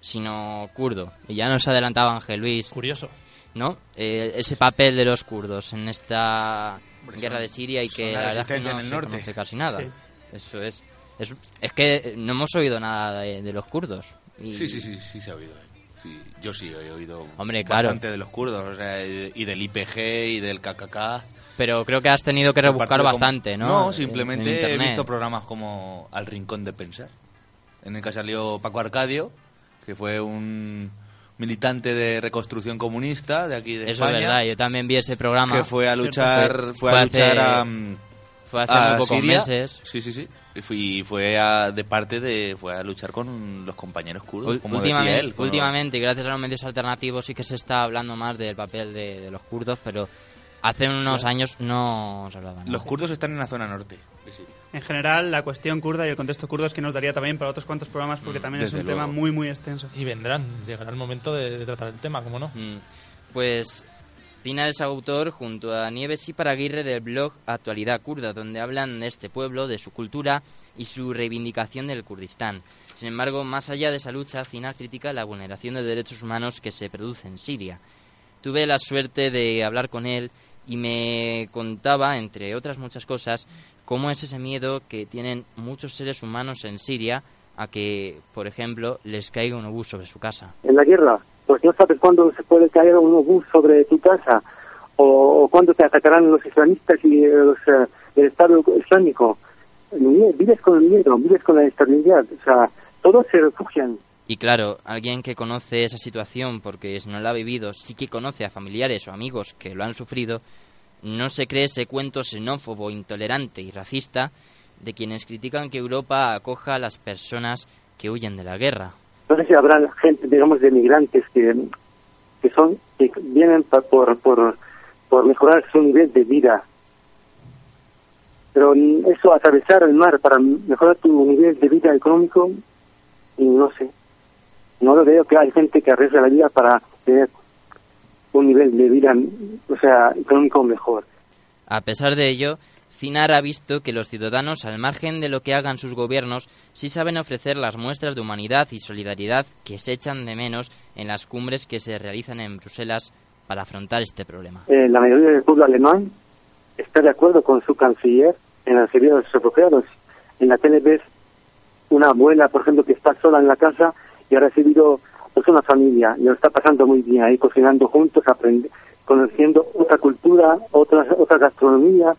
[SPEAKER 3] sino kurdo. Y ya nos adelantaba Ángel Luis,
[SPEAKER 1] Curioso.
[SPEAKER 3] ¿no? Eh, ese papel de los kurdos en esta
[SPEAKER 4] Hombre,
[SPEAKER 3] guerra
[SPEAKER 4] son-
[SPEAKER 3] de Siria y que
[SPEAKER 4] la
[SPEAKER 3] verdad no
[SPEAKER 4] en el
[SPEAKER 3] se
[SPEAKER 4] norte.
[SPEAKER 3] conoce casi nada.
[SPEAKER 5] Sí.
[SPEAKER 3] Eso es. es. Es que no hemos oído nada de, de los kurdos. Y-
[SPEAKER 4] Sí, sí, sí, sí se ha oído. eh. Sí, yo sí he oído
[SPEAKER 3] Hombre, claro.
[SPEAKER 4] bastante de los kurdos, o sea, y del IPG y del KKK.
[SPEAKER 3] Pero creo que has tenido que rebuscar
[SPEAKER 4] como-
[SPEAKER 3] bastante, ¿no?
[SPEAKER 4] No,
[SPEAKER 3] En-
[SPEAKER 4] simplemente
[SPEAKER 3] en
[SPEAKER 4] he visto programas como Al Rincón de Pensar, en el que salió Paco Arcadio, que fue un militante de reconstrucción comunista de aquí de
[SPEAKER 3] Eso
[SPEAKER 4] España,
[SPEAKER 3] es verdad, yo también vi ese programa.
[SPEAKER 4] que fue a luchar,
[SPEAKER 3] Fue-
[SPEAKER 4] fue,
[SPEAKER 3] fue
[SPEAKER 4] a
[SPEAKER 3] hace-
[SPEAKER 4] luchar a,
[SPEAKER 3] Fue hace
[SPEAKER 4] a
[SPEAKER 3] muy pocos
[SPEAKER 4] Siria.
[SPEAKER 3] meses.
[SPEAKER 4] Sí, sí, sí. Y fue, y fue a- de parte de fue a luchar con los compañeros kurdos, como decía
[SPEAKER 3] últimamente,
[SPEAKER 4] él.
[SPEAKER 3] últimamente, gracias a los medios alternativos, sí que se está hablando más del papel de, de los kurdos, pero hace unos años no se hablaba nada.
[SPEAKER 4] Los kurdos están en la zona norte. de Siria.
[SPEAKER 5] En general, la cuestión kurda y el contexto kurdo es que nos daría también para otros cuantos programas porque también es un tema muy, muy extenso.
[SPEAKER 1] Y vendrán, llegará el momento de, de tratar el tema, ¿cómo no?
[SPEAKER 3] Mm, Pues Tina es autor junto a Nieves y Paraguirre del blog Actualidad Kurda, donde hablan de este pueblo, de su cultura y su reivindicación del Kurdistán. Sin embargo, más allá de esa lucha, Cina critica la vulneración de derechos humanos que se produce en Siria. Tuve la suerte de hablar con él y me contaba, entre otras muchas cosas, cómo es ese miedo que tienen muchos seres humanos en Siria a que, por ejemplo, les caiga un obús sobre su casa.
[SPEAKER 7] En la guerra pues no sabes cuándo se puede caer un obús sobre tu casa o, o cuándo te atacarán los islamistas y los, eh, el Estado Islámico. Vives con el miedo, vives con la o sea, todos se refugian.
[SPEAKER 3] Y claro, alguien que conoce esa situación porque no la ha vivido, sí que conoce a familiares o amigos que lo han sufrido, no se cree ese cuento xenófobo, intolerante y racista de quienes critican que Europa acoja a las personas que huyen de la guerra.
[SPEAKER 7] No sé si habrá gente, digamos, de migrantes que, que son que vienen pa- por, por, por mejorar su nivel de vida. Pero eso, atravesar el mar para mejorar tu nivel de vida económico, no sé. No lo veo que hay gente que arriesga la vida para tener un nivel de vida, o sea, económico mejor.
[SPEAKER 3] A pesar de ello, Cinar ha visto que los ciudadanos, al margen de lo que hagan sus gobiernos, sí saben ofrecer las muestras de humanidad y solidaridad que se echan de menos en las cumbres que se realizan en Bruselas para afrontar este problema.
[SPEAKER 7] Eh, la mayoría del pueblo alemán está de acuerdo con su canciller en el servicio de los refugiados. En la tele ves una abuela, por ejemplo, que está sola en la casa y ha recibido pues, una familia y lo está pasando muy bien ahí, cocinando juntos, aprend- conociendo otra cultura, otra, otra gastronomía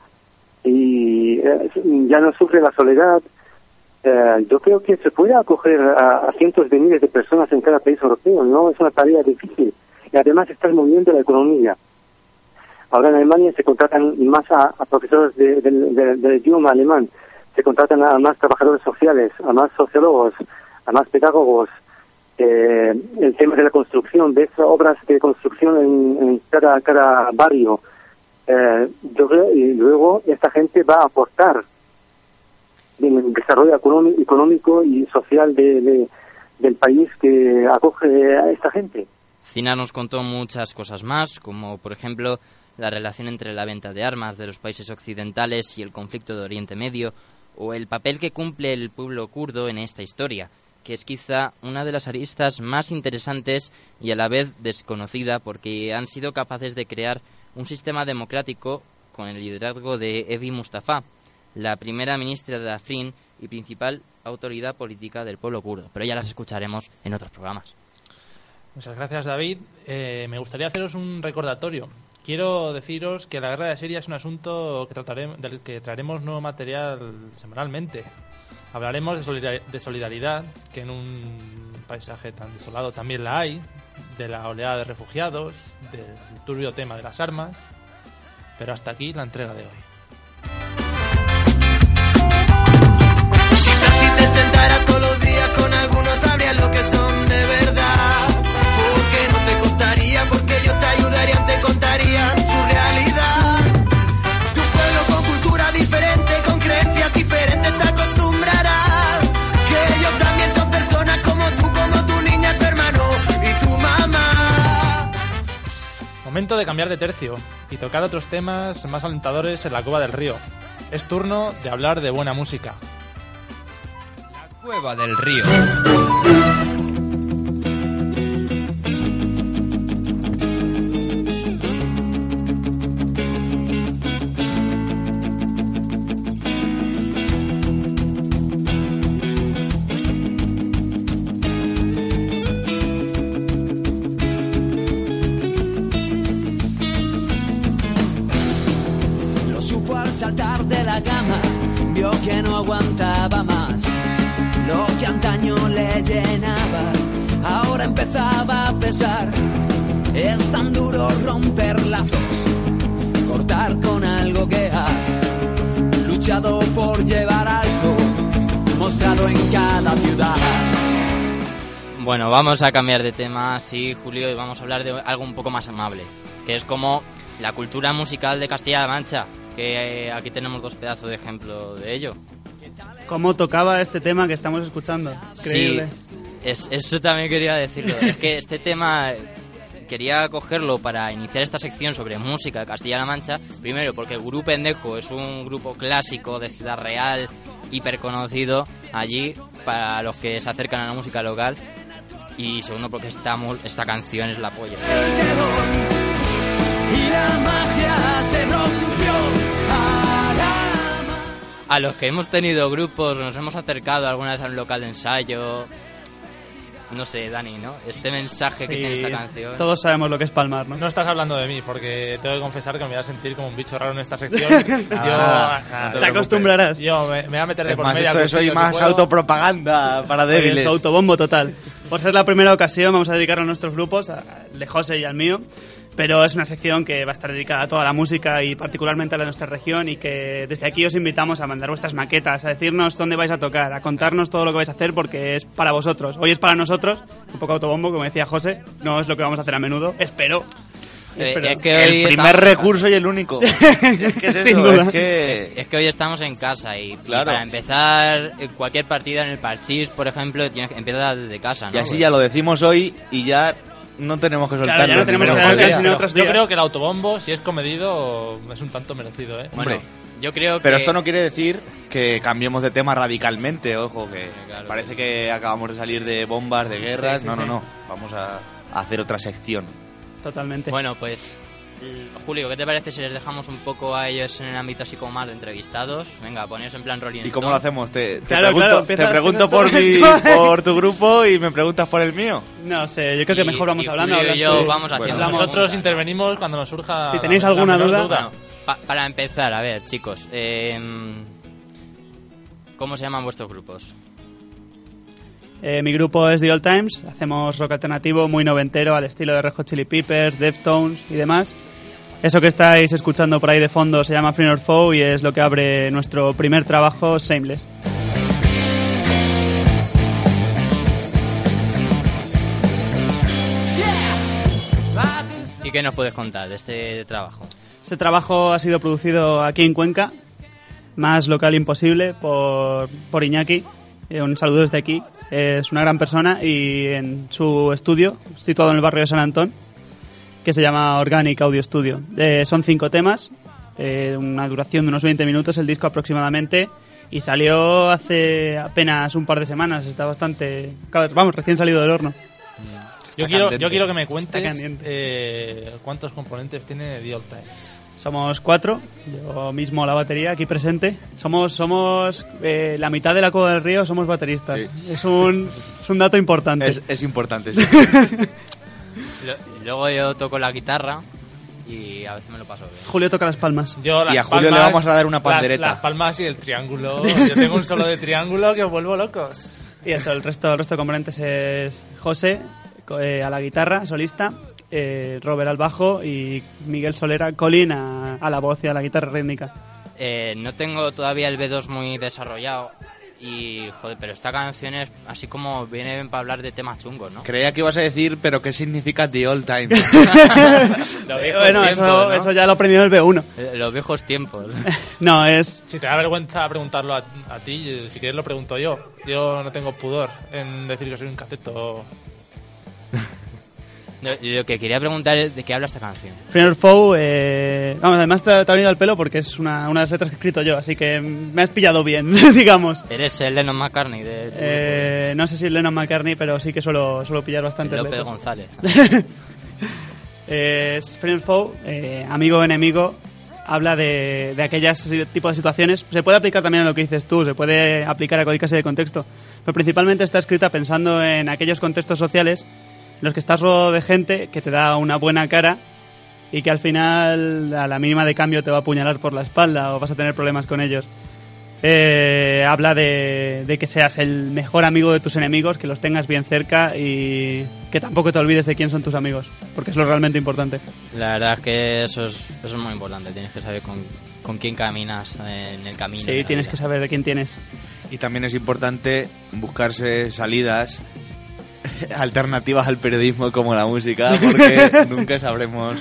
[SPEAKER 7] y eh, ya no sufre la soledad. Eh, yo creo que se puede acoger a, a cientos de miles de personas en cada país europeo, ¿no? Es una tarea difícil y además estás moviendo la economía. Ahora en Alemania se contratan más a, profesores de- del- idioma alemán, se contratan a más trabajadores sociales, a más sociólogos, a más pedagogos. Eh, el tema de la construcción, ves obras de construcción en, en cada, cada barrio. Eh, yo y luego esta gente va a aportar el desarrollo económico, y social de, de- del país que acoge a esta gente.
[SPEAKER 3] Cinar nos contó muchas cosas más, como por ejemplo la relación entre la venta de armas de los países occidentales y el conflicto de Oriente Medio, o el papel que cumple el pueblo kurdo en esta historia, que es quizá una de las aristas más interesantes y a la vez desconocida porque han sido capaces de crear un sistema democrático con el liderazgo de Evi Mustafa, la primera ministra de Afrin y principal autoridad política del pueblo kurdo. Pero ya las escucharemos en otros programas.
[SPEAKER 1] Muchas gracias, David. Eh, me gustaría haceros un recordatorio. Quiero deciros que la guerra de Siria es un asunto que trataremos, del que traeremos nuevo material semanalmente. Hablaremos de, solidar- de solidaridad, que en un paisaje tan desolado también la hay, de la oleada de refugiados, del turbio tema de las armas. Pero hasta aquí la entrega de hoy. Momento de cambiar de tercio y tocar otros temas más alentadores en la cueva del río. Es turno de hablar de buena música.
[SPEAKER 8] Cueva del Río.
[SPEAKER 9] Antaño le llenaba, ahora empezaba a pesar. Es tan duro romper lazos, cortar con algo que has luchado por llevar alto, mostrado en cada ciudad.
[SPEAKER 3] Bueno, vamos a cambiar de tema, sí, Julio, y vamos a hablar de algo un poco más amable, que es como la cultura musical de Castilla-La Mancha, que eh, aquí tenemos dos pedazos de ejemplo de ello.
[SPEAKER 5] ¿Cómo tocaba este tema que estamos escuchando? Increíble.
[SPEAKER 3] Sí, es, eso también quería decirlo. es que este tema quería cogerlo para iniciar esta sección sobre música de Castilla-La Mancha. Primero, porque el Grupo Pendejo es un grupo clásico de Ciudad Real, hiper conocido allí para los que se acercan a la música local. Y segundo, porque esta, esta canción es la polla.
[SPEAKER 9] Y la magia se rompió A
[SPEAKER 3] los que hemos tenido grupos, nos hemos acercado alguna vez a un local de ensayo. no sé, Dani, ¿no? Este mensaje que
[SPEAKER 5] Sí,
[SPEAKER 3] tiene esta canción.
[SPEAKER 5] Todos sabemos lo que es palmar, ¿no?
[SPEAKER 1] No estás hablando de mí, porque tengo que confesar que me voy a sentir como un bicho raro en esta sección. yo,
[SPEAKER 4] Ah, no
[SPEAKER 5] Te acostumbrarás.
[SPEAKER 1] yo me, me voy a meter de
[SPEAKER 4] Es
[SPEAKER 1] por
[SPEAKER 4] más,
[SPEAKER 1] medio.
[SPEAKER 4] esto es hoy más autopropaganda para débiles.
[SPEAKER 5] Es autobombo total. Por ser la primera ocasión, vamos a dedicar a nuestros grupos, al de José y al mío. Pero es una sección que va a estar dedicada a toda la música y particularmente a la de nuestra región. Y que desde aquí os invitamos a mandar vuestras maquetas, a decirnos dónde vais a tocar, a contarnos todo lo que vais a hacer porque es para vosotros. Hoy es para nosotros, un poco autobombo, como decía José. No es lo que vamos a hacer a menudo, espero.
[SPEAKER 3] Eh, es que
[SPEAKER 4] El primer
[SPEAKER 3] estamos-
[SPEAKER 4] recurso y el único. es que es eso,
[SPEAKER 5] Sin duda.
[SPEAKER 4] es que...
[SPEAKER 3] Es que hoy estamos en casa y, y
[SPEAKER 4] Claro.
[SPEAKER 3] para empezar eh, cualquier partida en el parchís, por ejemplo, tienes que empezar desde casa, ¿no?
[SPEAKER 4] Y así ya lo decimos hoy y ya no tenemos que
[SPEAKER 5] Claro,
[SPEAKER 4] soltarlo.
[SPEAKER 5] ya no tenemos
[SPEAKER 4] ni
[SPEAKER 5] que
[SPEAKER 1] yo creo que el autobombo, si es comedido, es un tanto merecido, ¿eh?
[SPEAKER 3] Bueno, yo creo que...
[SPEAKER 4] Pero esto no quiere decir que cambiemos de tema radicalmente, ojo, que
[SPEAKER 3] Claro.
[SPEAKER 4] parece que acabamos de salir de bombas, de guerras.
[SPEAKER 5] sí,
[SPEAKER 4] no,
[SPEAKER 5] sí.
[SPEAKER 4] no, no. Vamos a a hacer otra sección.
[SPEAKER 5] Totalmente.
[SPEAKER 3] Bueno, pues... l- Julio, ¿qué te parece si les dejamos un poco a ellos en el ámbito así como más de entrevistados? Venga, poneros en plan Rolling
[SPEAKER 4] ¿Y cómo lo hacemos? Te, te
[SPEAKER 5] Claro,
[SPEAKER 4] pregunto,
[SPEAKER 5] claro, empieza-
[SPEAKER 4] te pregunto
[SPEAKER 5] empieza
[SPEAKER 4] por, mi, por tu grupo y me preguntas por el mío.
[SPEAKER 5] No sé, yo creo que
[SPEAKER 3] Y-
[SPEAKER 5] mejor vamos
[SPEAKER 3] y
[SPEAKER 5] hablando.
[SPEAKER 3] Julio y yo vamos
[SPEAKER 4] Bueno,
[SPEAKER 3] haciendo
[SPEAKER 5] hablamos.
[SPEAKER 1] Nosotros intervenimos cuando nos surja.
[SPEAKER 5] Si tenéis
[SPEAKER 1] la
[SPEAKER 5] alguna duda-
[SPEAKER 3] Bueno, pa- para empezar, a ver, chicos, eh, ¿cómo se llaman vuestros grupos?
[SPEAKER 5] Eh, mi grupo es The Old Times, hacemos rock alternativo muy noventero al estilo de Red Hot Chili Peppers, Deftones y demás. Eso que estáis escuchando por ahí de fondo se llama Friend or Foe y es lo que abre nuestro primer trabajo, Shameless.
[SPEAKER 3] ¿Y qué nos puedes contar de este trabajo?
[SPEAKER 5] Este trabajo ha sido producido aquí en Cuenca, más local imposible, por, por Iñaki. Eh, un saludo desde aquí. Es una gran persona y en su estudio, situado en el barrio de San Antón, que se llama Organic Audio Studio. Eh, son cinco temas, eh, una duración de unos 20 minutos el disco aproximadamente, y salió hace apenas un par de semanas. Está bastante. Vamos, recién salido del horno.
[SPEAKER 1] Yo quiero, yo quiero que me cuentes eh, cuántos componentes tiene The Old Times.
[SPEAKER 5] Somos cuatro, yo mismo la batería aquí presente. Somos somos eh, la mitad de la Cueva del Río, somos bateristas.
[SPEAKER 4] Sí.
[SPEAKER 5] Es, un, es un dato importante.
[SPEAKER 4] Es, es importante, sí.
[SPEAKER 3] Luego yo toco la guitarra y a veces me lo paso bien.
[SPEAKER 5] Julio toca las palmas.
[SPEAKER 1] Yo, las
[SPEAKER 4] Y a Julio le vamos a dar una
[SPEAKER 1] las-
[SPEAKER 4] pandereta.
[SPEAKER 1] Las, palmas y el triángulo. Yo tengo un solo de triángulo que os vuelvo locos.
[SPEAKER 5] Y eso, el resto, el resto de componentes es José co- eh, a la guitarra, solista, eh, Robert al bajo y Miguel Solera, Colin a, a la voz y a la guitarra rítmica.
[SPEAKER 3] Eh, no tengo todavía el B2 muy desarrollado y, joder, pero esta canción es así como viene para hablar de temas chungos, ¿no?
[SPEAKER 4] Creía que ibas a decir, pero ¿qué significa The Old Time?
[SPEAKER 3] Los viejos
[SPEAKER 5] bueno,
[SPEAKER 3] tiempos,
[SPEAKER 5] eso,
[SPEAKER 3] ¿no?
[SPEAKER 5] eso ya lo aprendió en el B1.
[SPEAKER 3] Eh, Los viejos tiempos.
[SPEAKER 5] No, es
[SPEAKER 1] Si te da vergüenza preguntarlo a, a ti, eh, si quieres lo pregunto yo. Yo no tengo pudor en decir que soy un cateto.
[SPEAKER 3] Lo, que quería preguntar es de qué habla esta canción.
[SPEAKER 5] Friend or Foe, eh, vamos, además te, te ha venido al pelo porque es una, una de las letras que he escrito yo, así que me has pillado bien, digamos.
[SPEAKER 3] Eres el Lennon McCartney de
[SPEAKER 5] Eh, no sé si es Lennon McCartney, pero sí que suelo, suelo pillar bastante
[SPEAKER 3] López
[SPEAKER 5] letras.
[SPEAKER 3] González.
[SPEAKER 5] Es Friend or Foe, eh, amigo o enemigo, habla de, de aquellas tipos de situaciones. Se puede aplicar también a lo que dices tú, se puede aplicar a cualquier clase de contexto, pero principalmente está escrita pensando en aquellos contextos sociales en los que estás rodeado de gente que te da una buena cara y que al final a la mínima de cambio te va a apuñalar por la espalda o vas a tener problemas con ellos. Eh, habla de, de que seas el mejor amigo de tus enemigos, que los tengas bien cerca y que tampoco te olvides de quién son tus amigos, porque es lo realmente importante.
[SPEAKER 3] La verdad es que eso es, eso es muy importante. Tienes que saber con, con quién caminas en el camino.
[SPEAKER 5] Sí, tienes
[SPEAKER 3] vida.
[SPEAKER 5] que saber de quién tienes.
[SPEAKER 4] Y también es importante buscarse salidas alternativas al periodismo como la música, porque nunca sabremos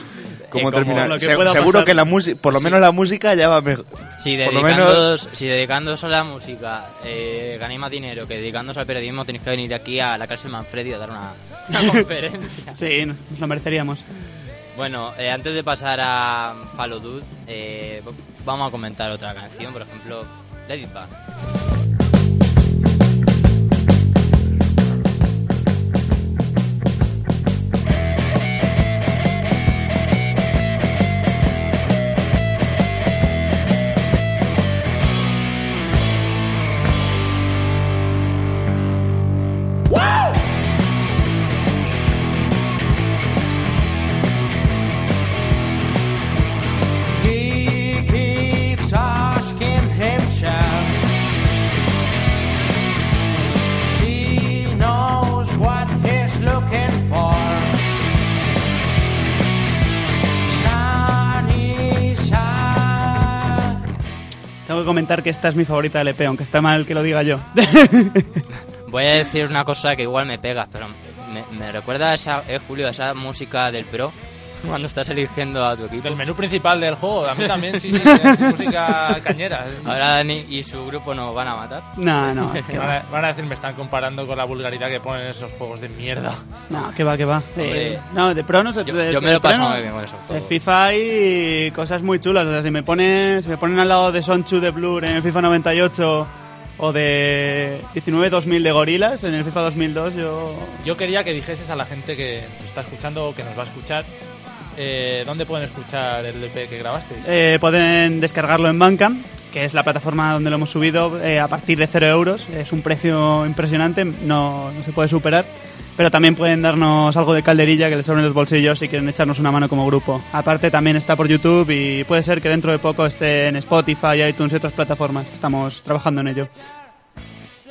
[SPEAKER 4] cómo
[SPEAKER 3] Eh, como
[SPEAKER 4] terminar.
[SPEAKER 5] lo que
[SPEAKER 4] Se- seguro
[SPEAKER 5] pasar.
[SPEAKER 4] que la música, por lo menos la música ya va mejor.
[SPEAKER 3] Si dedicándoos, si dedicándoos a la música eh, ganéis más dinero que dedicándoos al periodismo, tenéis que venir aquí a la clase Manfredi a dar una, una conferencia.
[SPEAKER 5] Sí, nos lo mereceríamos.
[SPEAKER 3] Bueno, eh, antes de pasar a Follow Dude, eh, vamos a comentar otra canción, por ejemplo, Let It.
[SPEAKER 5] Comentar que esta es mi favorita del EP, aunque está mal que lo diga yo.
[SPEAKER 3] Voy a decir una cosa que igual me pegas, pero me, me recuerda a esa, eh, Julio, a esa música del Pro cuando estás eligiendo a tu equipo.
[SPEAKER 1] El menú principal del juego, a mí también, sí, sí, es música cañera.
[SPEAKER 3] Ahora Dani y su grupo nos van a matar.
[SPEAKER 5] no, no, que
[SPEAKER 1] Van
[SPEAKER 5] va.
[SPEAKER 1] a, van a decir, me están comparando con la vulgaridad que ponen esos juegos de mierda.
[SPEAKER 5] No, que va, que va. Eh, no, de pro no se
[SPEAKER 3] Yo,
[SPEAKER 5] de-
[SPEAKER 3] yo me lo paso muy bien con esos
[SPEAKER 5] En
[SPEAKER 3] juegos.
[SPEAKER 5] FIFA hay cosas muy chulas. O sea, si me ponen, si me ponen al lado de Sonchu de Blur en el FIFA 98 o de 19-2000 de Gorilas en el FIFA 2002, yo.
[SPEAKER 1] Yo quería que dijeses a la gente que nos está escuchando o que nos va a escuchar, eh, ¿dónde pueden escuchar el EP que grabasteis?
[SPEAKER 5] Eh, pueden descargarlo en Bandcamp, que es la plataforma donde lo hemos subido eh, a partir de 0 euros. Es un precio impresionante, no, no se puede superar. Pero también pueden darnos algo de calderilla que les sobren los bolsillos si quieren echarnos una mano como grupo. Aparte también está por YouTube y puede ser que dentro de poco esté en Spotify, iTunes y otras plataformas. Estamos trabajando en ello.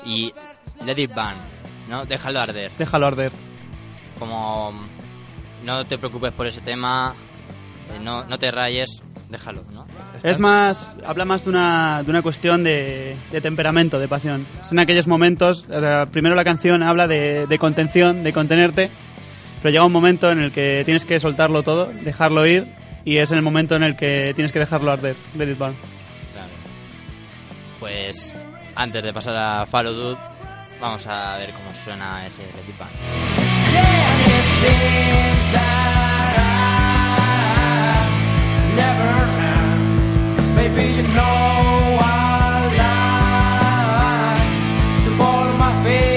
[SPEAKER 3] Y Let It Burn, ¿no? Déjalo arder.
[SPEAKER 5] Déjalo arder.
[SPEAKER 3] Como no te preocupes por ese tema, eh, no, no te rayes, déjalo, ¿no?
[SPEAKER 5] Es más, habla más de una, de una cuestión de, de temperamento, de pasión. Es en aquellos momentos, o sea, primero la canción habla de, de contención, de contenerte, pero llega un momento en el que tienes que soltarlo todo, dejarlo ir, y es en el momento en el que tienes que dejarlo arder. Let it burn.
[SPEAKER 3] Claro. Pues antes de pasar a Follow Dude, vamos a ver cómo suena ese Let It Burn.
[SPEAKER 9] Never, maybe you know I like to follow my faith,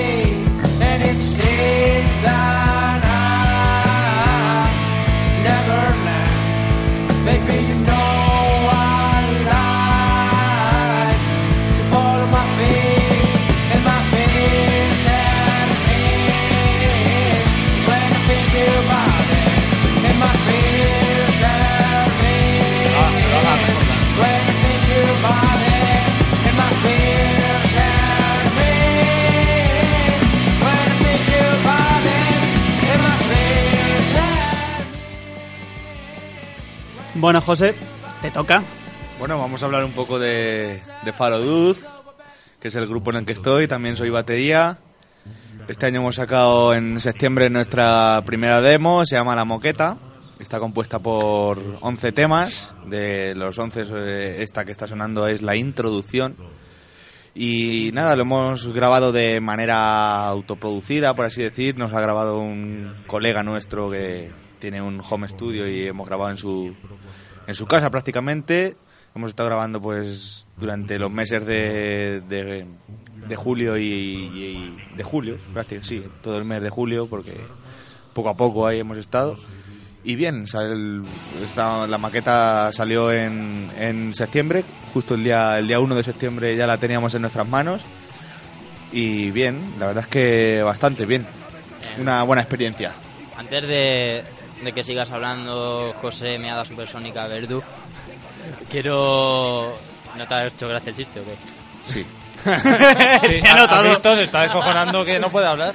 [SPEAKER 5] Bueno, José, te toca.
[SPEAKER 4] Bueno, vamos a hablar un poco de, de Faro que es el grupo en el que estoy. También soy batería. Este año hemos sacado en septiembre nuestra primera demo, se llama La Moqueta. Está compuesta por 11 temas. De los 11, eh, esta que está sonando es la introducción. Y nada, lo hemos grabado de manera autoproducida, por así decir. Nos ha grabado un colega nuestro que tiene un home studio y hemos grabado en su, en su casa prácticamente. Hemos estado grabando pues durante los meses de, de, julio y, de julio, prácticamente, sí, todo el mes de julio porque poco a poco ahí hemos estado. Y bien, sale el- esta- la maqueta salió en, en septiembre, justo el día, el día 1 de septiembre ya la teníamos en nuestras manos. Y bien, la verdad es que bastante bien. Una buena experiencia.
[SPEAKER 3] Antes de, de que sigas hablando, José, meada supersónica Verdu, quiero... ¿No te ha hecho gracia el chiste o qué?
[SPEAKER 4] Sí.
[SPEAKER 1] Sí,
[SPEAKER 5] Se ha
[SPEAKER 1] ¿has
[SPEAKER 5] notado.
[SPEAKER 1] visto? Se está descojonando que no puede hablar.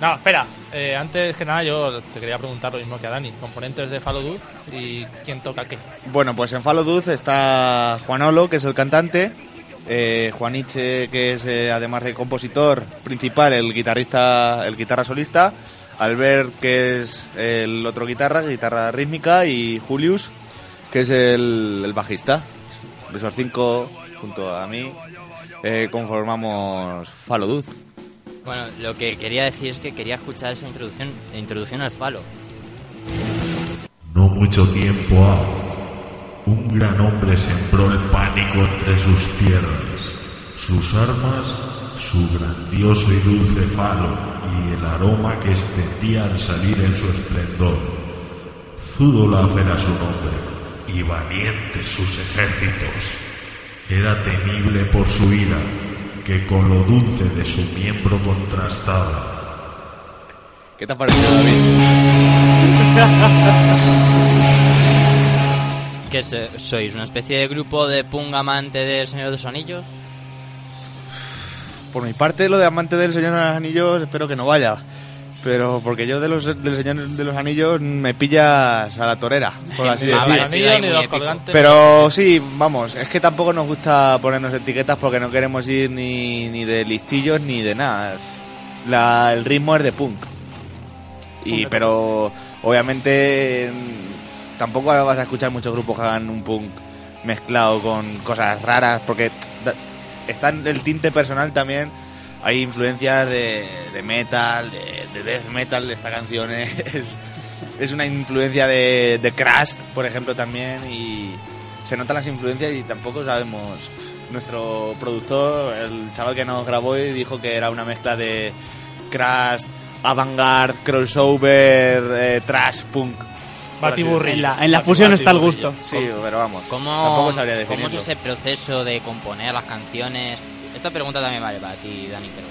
[SPEAKER 1] No, espera. eh, antes que nada, yo te quería preguntar lo mismo que a Dani. Componentes de Follow Dude y quién toca qué.
[SPEAKER 4] Bueno, pues en Falo Duz está Juanolo, que es el cantante, eh, Juaniche, que es eh, además de compositor principal, el guitarrista, el guitarra solista, Albert, que es el otro guitarra, guitarra rítmica, y Julius, que es el, el bajista. Esos cinco, junto a mí, eh, conformamos Falo Duz.
[SPEAKER 3] Bueno, lo que quería decir es que quería escuchar esa introducción, introducción al falo.
[SPEAKER 8] No mucho tiempo ha, un gran hombre sembró el pánico entre sus tierras. Sus armas, su grandioso y dulce falo y el aroma que extendía al salir en su esplendor. Zudolaf era su nombre y valientes sus ejércitos. Era temible por su ira, que con lo dulce de su miembro contrastaba.
[SPEAKER 4] ¿Qué te ha parecido, David?
[SPEAKER 3] ¿Qué sois? ¿Una especie de grupo de punk amante del Señor de los Anillos?
[SPEAKER 4] Por mi parte, lo de Amante del Señor de los Anillos, espero que no vaya. Pero porque yo de los del Señor de los Anillos me pillas a la torera, por así
[SPEAKER 1] Ni los
[SPEAKER 4] decir.
[SPEAKER 1] anillos ni los colgantes.
[SPEAKER 4] Pero sí, vamos, es que tampoco nos gusta ponernos etiquetas porque no queremos ir ni, ni de listillos ni de nada. La- el ritmo es de punk. Y, pero obviamente tampoco vas a escuchar muchos grupos que hagan un punk mezclado con cosas raras porque está en el tinte personal también. Hay influencias de, de metal, de, de death metal. Esta canción es, una influencia de, de Crash, por ejemplo, también. Y se notan las influencias y tampoco sabemos. Nuestro productor, el chaval que nos grabó, y dijo que era una mezcla de Crash, avant-garde, crossover, eh, trash, punk.
[SPEAKER 1] Batiburrillo.
[SPEAKER 5] En la, en la fusión está el gusto.
[SPEAKER 4] Sí, pero vamos.
[SPEAKER 3] ¿Cómo,
[SPEAKER 4] Tampoco sabría
[SPEAKER 3] ¿Cómo es ese proceso de componer las canciones? Esta pregunta también vale para ti, Dani, pero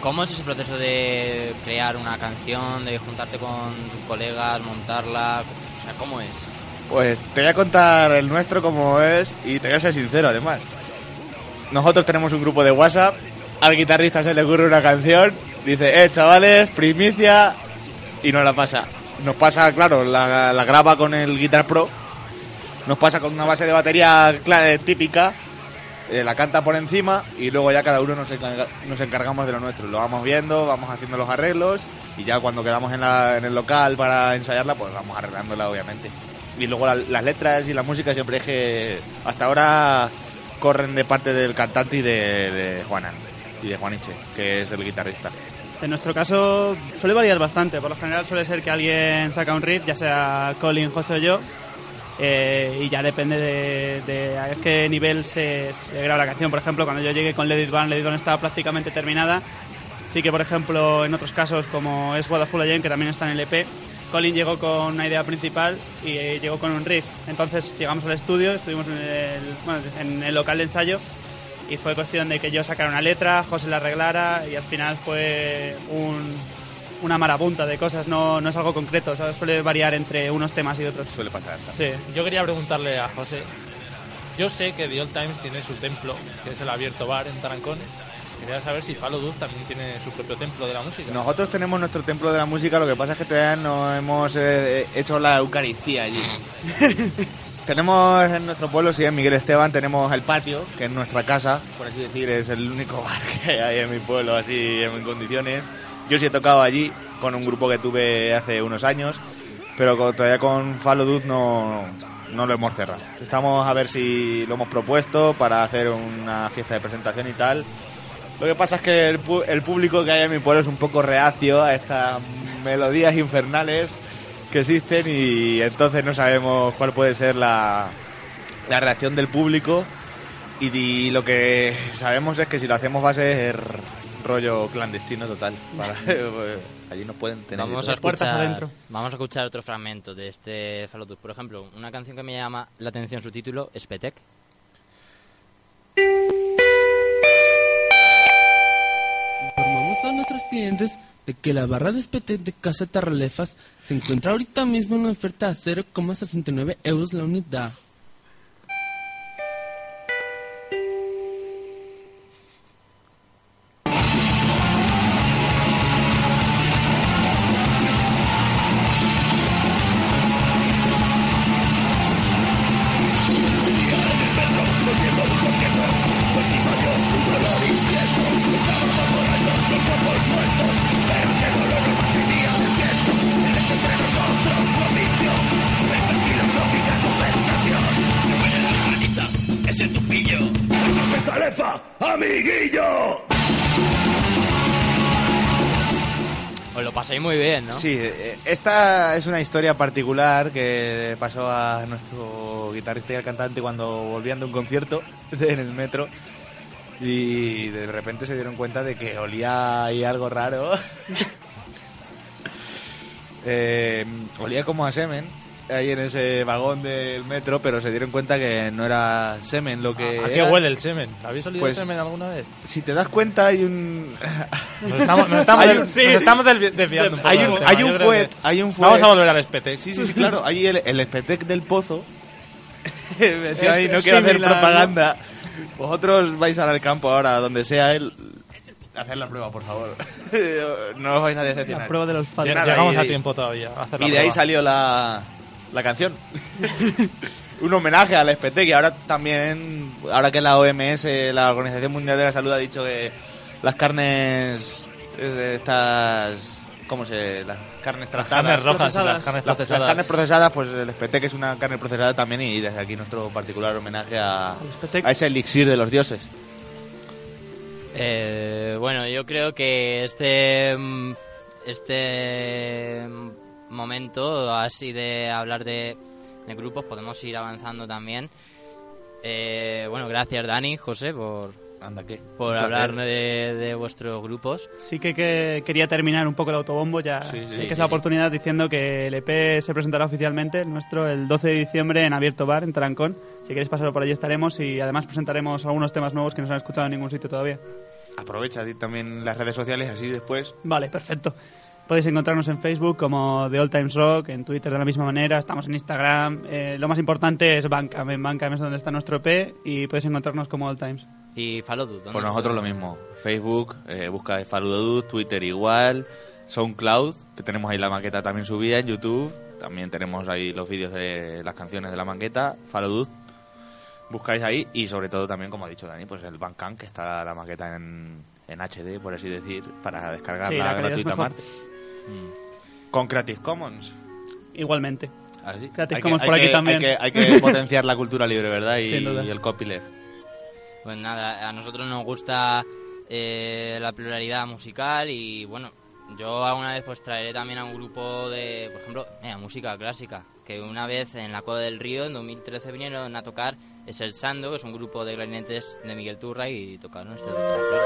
[SPEAKER 3] ¿cómo es ese proceso de crear una canción, de juntarte con tus colegas, montarla? O sea, ¿cómo es?
[SPEAKER 4] Pues te voy a contar el nuestro como es y te voy a ser sincero además. Nosotros tenemos un grupo de WhatsApp, al guitarrista se le ocurre una canción, dice, eh chavales, primicia, y nos la pasa. Nos pasa, claro, la, graba con el Guitar Pro, nos pasa con una base de batería cla- típica, eh, la canta por encima y luego ya cada uno nos, encarga- nos encargamos de lo nuestro. Lo vamos viendo, vamos haciendo los arreglos y ya cuando quedamos en, la- en el local para ensayarla, pues vamos arreglándola obviamente. Y luego la- las letras y la música siempre es que hasta ahora corren de parte del cantante y de, de Juanan y de Juaniche, que es el guitarrista.
[SPEAKER 5] En nuestro caso suele variar bastante. Por lo general suele ser que alguien saca un riff, ya sea Colin, José o yo, eh, y ya depende de, de a qué nivel se, se graba la canción. Por ejemplo, cuando yo llegué con Let It Burn, Let estaba prácticamente terminada. Sí que, por ejemplo, en otros casos, como es What a Again, que también está en el EP, Colin llegó con una idea principal y eh, llegó con un riff. Entonces llegamos al estudio, estuvimos en el, bueno, en el local de ensayo y fue cuestión de que yo sacara una letra, José la arreglara y al final fue un- una marabunta de cosas, no, no es algo concreto, ¿sabes? suele variar entre unos temas y otros.
[SPEAKER 4] Suele pasar.
[SPEAKER 5] Sí.
[SPEAKER 1] Yo quería preguntarle a José. Yo sé que The Old Times tiene su templo, que es el abierto bar en Tarancones. Quería saber si Falo Duz también tiene su propio templo de la música.
[SPEAKER 4] Nosotros tenemos nuestro templo de la música, lo que pasa es que todavía no hemos eh, hecho la Eucaristía allí. tenemos en nuestro pueblo, sí, en Miguel Esteban, tenemos el patio, que es nuestra casa, por así decir, es el único bar que hay en mi pueblo así en condiciones. Yo sí he tocado allí con un grupo que tuve hace unos años, pero todavía con Falo Duz no, no lo hemos cerrado. Estamos a ver si lo hemos propuesto para hacer una fiesta de presentación y tal. Lo que pasa es que el, el público que hay en mi pueblo es un poco reacio a estas melodías infernales que existen y entonces no sabemos cuál puede ser la, la reacción del público y, di- lo que sabemos es que si lo hacemos va a ser rollo clandestino total. Para, allí nos pueden tener
[SPEAKER 3] Vamos a, escuchar, vamos a escuchar otro fragmento de este Fallout. Por ejemplo, una canción que me llama la atención su título, Spetec.
[SPEAKER 10] Clientes de que la barra de espete de Casa Tarralefas se encuentra ahorita mismo en oferta a 0,69 euros la unidad.
[SPEAKER 4] Sí, eh, esta es una historia particular que pasó a nuestro guitarrista y al cantante cuando volvían de un concierto en el metro y de repente se dieron cuenta de que olía ahí algo raro. Eh, olía como a semen ahí en ese vagón del metro, pero se dieron cuenta que no era semen lo que
[SPEAKER 1] ¿A qué
[SPEAKER 4] era.
[SPEAKER 1] huele el semen? ¿Habéis olido
[SPEAKER 4] Pues-
[SPEAKER 1] semen alguna vez?
[SPEAKER 4] Si te das cuenta hay un
[SPEAKER 1] Nos estamos, nos estamos,
[SPEAKER 4] Hay
[SPEAKER 1] del-
[SPEAKER 4] un- sí.
[SPEAKER 1] nos estamos desvi- desviando un poco
[SPEAKER 4] hay
[SPEAKER 1] del
[SPEAKER 4] un, hay
[SPEAKER 1] Yo
[SPEAKER 4] un fuet,
[SPEAKER 1] que
[SPEAKER 4] hay un fuet.
[SPEAKER 1] Vamos a volver al Spetec.
[SPEAKER 4] Sí, sí, sí, claro. Ahí el, el Spetec del pozo. Metido ahí, no quiero hacer propaganda. Vosotros vais al campo ahora, donde sea. El, Hacer la prueba, por favor. no os vais a decepcionar.
[SPEAKER 5] La prueba de los
[SPEAKER 4] Y
[SPEAKER 5] padres.
[SPEAKER 1] Llegamos a tiempo todavía. a hacer la
[SPEAKER 4] Y de ahí salió la, la canción. Un homenaje al SPT, que ahora también, ahora que la OMS, la Organización Mundial de la Salud, ha dicho que las carnes, eh, estas, ¿cómo se? Las carnes tratadas.
[SPEAKER 1] carnes rojas y las
[SPEAKER 4] procesadas.
[SPEAKER 1] carnes
[SPEAKER 4] Las-
[SPEAKER 1] procesadas.
[SPEAKER 4] Las carnes procesadas, pues el SPT, que es una carne procesada también, y desde aquí nuestro particular homenaje a, a ese elixir de los dioses.
[SPEAKER 3] Eh, bueno, yo creo que este mm, este mm, momento así de hablar de, de grupos podemos ir avanzando también. Eh, bueno, gracias Dani, José, por,
[SPEAKER 4] Anda, ¿qué?
[SPEAKER 3] por hablar de, de vuestros grupos.
[SPEAKER 5] Sí que, que quería terminar un poco el autobombo, ya
[SPEAKER 4] Sí, sí.
[SPEAKER 5] que
[SPEAKER 3] Sí,
[SPEAKER 5] es la
[SPEAKER 3] sí.
[SPEAKER 5] oportunidad diciendo que el EP se presentará oficialmente, el nuestro, el 12 de diciembre en Abierto Bar, en Tarancón. Si queréis pasar por allí estaremos y además presentaremos algunos temas nuevos que no se han escuchado en ningún sitio todavía.
[SPEAKER 4] Aprovecha también las redes sociales, así después.
[SPEAKER 5] Vale, perfecto. Podéis encontrarnos en Facebook como The All Times Rock, en Twitter de la misma manera, estamos en Instagram. Eh, lo más importante es Bandcamp, en Bandcamp es donde está nuestro EP y podéis encontrarnos como All Times.
[SPEAKER 3] Y Falodu, ¿dónde?
[SPEAKER 4] Pues nosotros lo mismo. Facebook, eh, busca Faludodud, Twitter igual, SoundCloud, que tenemos ahí la maqueta también subida en YouTube. También tenemos ahí los vídeos de las canciones de la maqueta, Faludud. Buscáis ahí y sobre todo también, como ha dicho Dani, pues el Bandcamp, que está la maqueta en, en HD, por así decir, para
[SPEAKER 5] Sí,
[SPEAKER 4] descargarla
[SPEAKER 5] es
[SPEAKER 4] gratuitamente.
[SPEAKER 3] Mm.
[SPEAKER 4] Con Creative Commons.
[SPEAKER 5] Igualmente.
[SPEAKER 4] Así.
[SPEAKER 5] Creative
[SPEAKER 4] Hay que-
[SPEAKER 5] Commons
[SPEAKER 4] hay
[SPEAKER 5] por aquí
[SPEAKER 4] que-
[SPEAKER 5] también.
[SPEAKER 4] Hay que, hay que potenciar la cultura libre, ¿verdad? Y,
[SPEAKER 5] Sin duda.
[SPEAKER 4] y el copyleft.
[SPEAKER 3] Pues nada, a nosotros nos gusta eh, la pluralidad musical y bueno, yo alguna vez pues traeré también a un grupo de, por ejemplo, mira, música clásica, que una vez en la Coda del Río en 2013 vinieron a tocar es el Sando, que es un grupo de clarinetes de Miguel Turra y tocaron este de las Flores.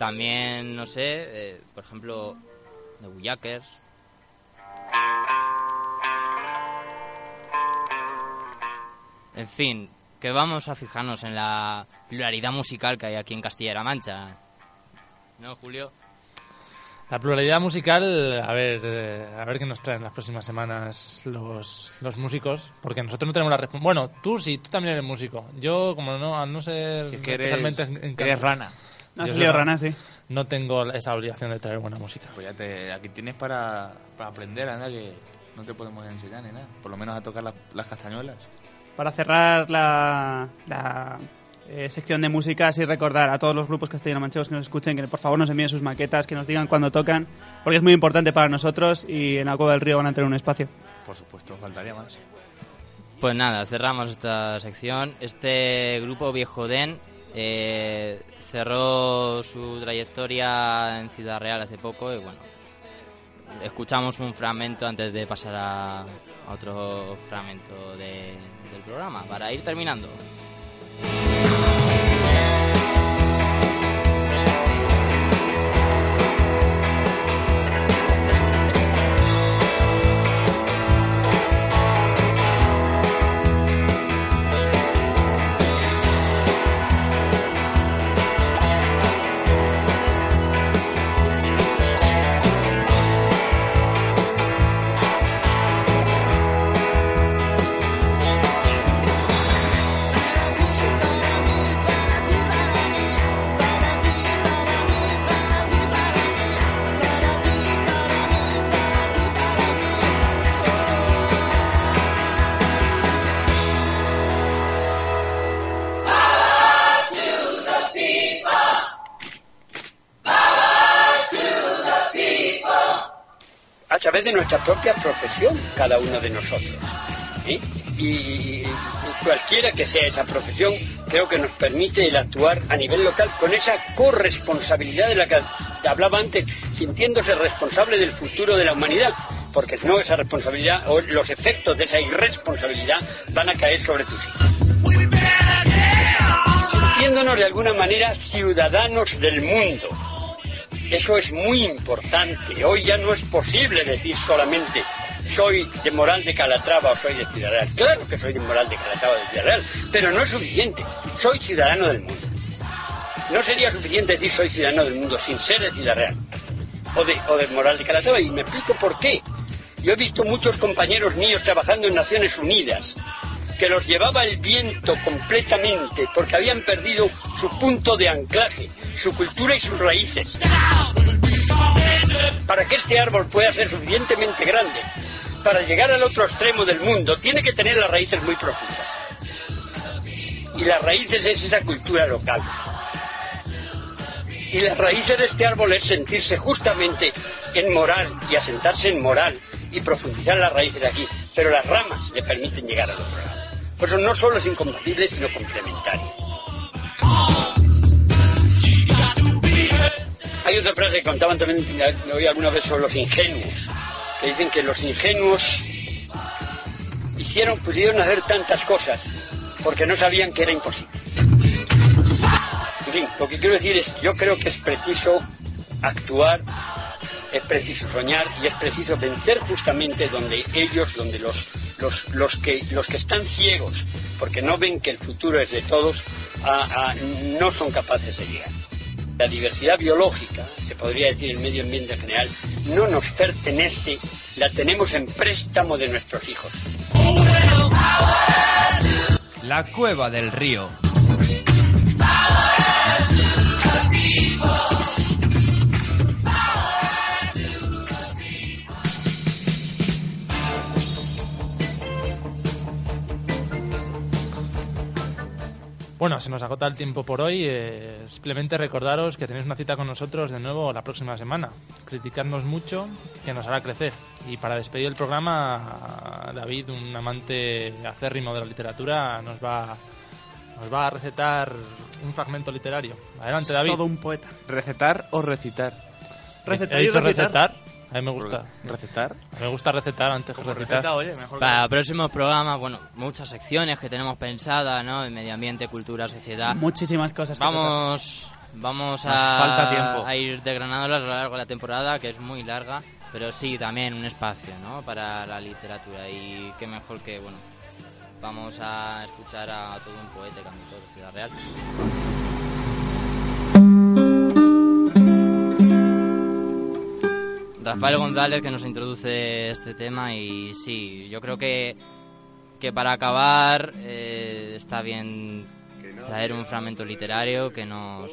[SPEAKER 3] También, no sé, eh, por ejemplo, The Bullakers. En fin, que vamos a fijarnos en la pluralidad musical que hay aquí en Castilla-La Mancha. ¿No, Julio?
[SPEAKER 1] La pluralidad musical, a ver, eh, a ver qué nos traen las próximas semanas los, los músicos, porque nosotros no tenemos la responsabilidad. Bueno, tú sí, tú también eres músico. Yo, como no, al no ser
[SPEAKER 4] Si es que eres rana.
[SPEAKER 5] No
[SPEAKER 1] Yo
[SPEAKER 5] rana, sí.
[SPEAKER 1] No tengo esa obligación de traer buena música.
[SPEAKER 4] Pues ya te, aquí tienes para, para aprender, anda, que no te podemos enseñar ni nada. Por lo menos a tocar las, las castañuelas.
[SPEAKER 5] Para cerrar la, la, eh, sección de música, así recordar a todos los grupos castellano-manchegos que nos escuchen que por favor nos envíen sus maquetas, que nos digan cuándo tocan, porque es muy importante para nosotros y en la Cueva del Río van a tener un espacio.
[SPEAKER 4] Por supuesto, faltaría más.
[SPEAKER 3] Pues nada, cerramos esta sección. Este grupo Viejo Den eh, cerró su trayectoria en Ciudad Real hace poco y bueno, escuchamos un fragmento antes de pasar a, otro fragmento de- del programa para ir terminando.
[SPEAKER 11] Través de nuestra propia profesión, cada uno de nosotros. y cualquiera que sea esa profesión, creo que nos permite el actuar a nivel local con esa corresponsabilidad de la que hablaba antes, sintiéndose responsable del futuro de la humanidad, porque si no esa responsabilidad o los efectos de esa irresponsabilidad van a caer sobre tus hijos. Sintiéndonos de alguna manera ciudadanos del mundo, eso es muy importante. Hoy ya no es posible decir solamente soy de Moral de Calatrava o soy de Ciudad Real. Claro que soy de Moral de Calatrava o de Ciudad Real, pero no es suficiente. Soy ciudadano del mundo. No sería suficiente decir soy ciudadano del mundo sin ser de Ciudad Real o de, o de Moral de Calatrava. Y me explico por qué. Yo he visto muchos compañeros míos trabajando en Naciones Unidas que los llevaba el viento completamente, porque habían perdido su punto de anclaje, su cultura y sus raíces. Para que este árbol pueda ser suficientemente grande, para llegar al otro extremo del mundo, tiene que tener las raíces muy profundas. Y las raíces es esa cultura local. Y las raíces de este árbol es sentirse justamente en moral y asentarse en moral y profundizar las raíces aquí. Pero las ramas le permiten llegar al otro lado. Por eso no solo es incompatible, sino complementario. Hay otra frase que contaban también, lo oí alguna vez sobre los ingenuos, que dicen que los ingenuos hicieron, pudieron hacer tantas cosas porque no sabían que era imposible. En fin, lo que quiero decir es, yo creo que es preciso actuar, es preciso soñar y es preciso vencer justamente donde ellos, donde los, los, los, que, los que están ciegos, porque no ven que el futuro es de todos, no son capaces de llegar. La diversidad biológica, se podría decir el medio ambiente en general, no nos pertenece, la tenemos en préstamo de nuestros hijos.
[SPEAKER 12] La cueva del río.
[SPEAKER 1] Bueno, se nos agota el tiempo por hoy. eh, simplemente recordaros que tenéis una cita con nosotros de nuevo la próxima semana. Criticarnos mucho, que nos hará crecer. Y para despedir el programa, David, un amante acérrimo de la literatura, nos va, nos va a recetar un fragmento literario. Adelante,
[SPEAKER 4] Es
[SPEAKER 1] David.
[SPEAKER 4] todo un poeta. ¿Recetar o recitar?
[SPEAKER 1] ¿He dicho recetar? A mí me gusta.
[SPEAKER 4] ¿Recetar?
[SPEAKER 1] A mí me gusta recetar antes que recitar.
[SPEAKER 4] receta, oye, mejor
[SPEAKER 3] Para próximos programas, bueno, muchas secciones que tenemos pensadas, ¿no? En medio ambiente, cultura, sociedad.
[SPEAKER 5] Muchísimas cosas. que
[SPEAKER 3] Vamos, vamos a,
[SPEAKER 4] falta tiempo.
[SPEAKER 3] a ir desgranándolas a lo largo de la temporada, que es muy larga, pero sí, también un espacio, ¿no? Para la literatura y qué mejor que, bueno, vamos a escuchar a todo un poeta cantor de Ciudad Real. Rafael González que nos introduce este tema y sí, yo creo que, que para acabar eh, está bien traer un fragmento literario que nos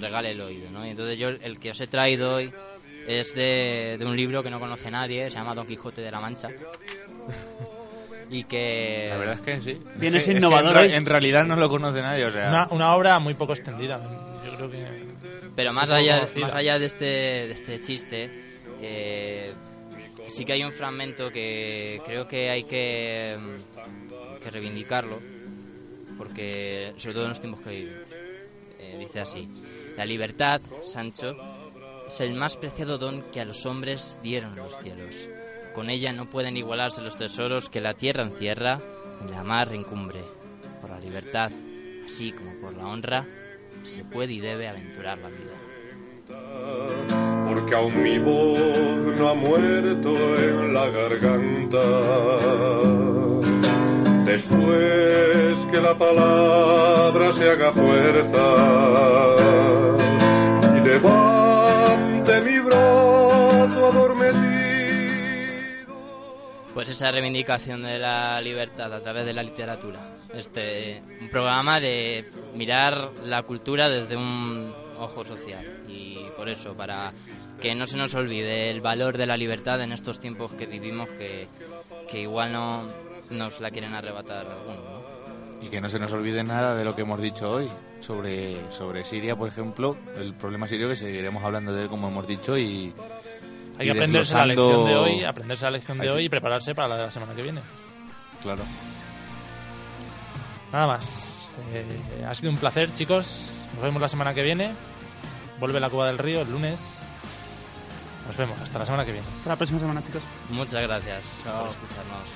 [SPEAKER 3] regale el oído, ¿no? Y entonces yo el que os he traído hoy es de, de un libro que no conoce nadie, se llama Don Quijote de la Mancha. y que...
[SPEAKER 4] La verdad es que sí.
[SPEAKER 5] Vienes
[SPEAKER 4] Es que- es que
[SPEAKER 5] innovador
[SPEAKER 4] en, ra- en realidad no lo conoce nadie, o sea...
[SPEAKER 1] Una, una obra muy poco extendida. Yo creo que.
[SPEAKER 3] Pero más allá, más allá de este, de este chiste, eh, sí que hay un fragmento que creo que hay que, mm, reivindicarlo, porque sobre todo en los tiempos que vivimos. Eh, dice así, la libertad, Sancho, es el más preciado don que a los hombres dieron los cielos. Con ella no pueden igualarse los tesoros que la tierra encierra ni la mar encumbre. Por la libertad, así como por la honra, se puede y debe aventurar la vida.
[SPEAKER 13] Porque aún mi voz no ha muerto en la garganta. Después que la palabra se haga fuerza y levante mi brazo adormecido.
[SPEAKER 3] Pues esa reivindicación de la libertad a través de la literatura. Este, un programa de mirar la cultura desde un ojo social. Y por eso, para que no se nos olvide el valor de la libertad en estos tiempos que vivimos, que, que igual no nos la quieren arrebatar algunos. ¿no?
[SPEAKER 4] Y que no se nos olvide nada de lo que hemos dicho hoy sobre, sobre Siria, por ejemplo, el problema sirio que seguiremos hablando de él como hemos dicho y
[SPEAKER 1] Hay que aprenderse la lección de hoy, aprenderse la lección de
[SPEAKER 4] Hay que-
[SPEAKER 1] hoy y prepararse para la de la semana que viene.
[SPEAKER 4] Claro.
[SPEAKER 1] Nada más. Eh, ha sido un placer, chicos. Nos vemos la semana que viene. Vuelve la Cuba del Río el lunes. Nos vemos. Hasta la semana que viene.
[SPEAKER 5] Hasta la próxima semana, chicos.
[SPEAKER 3] Muchas gracias por escucharnos.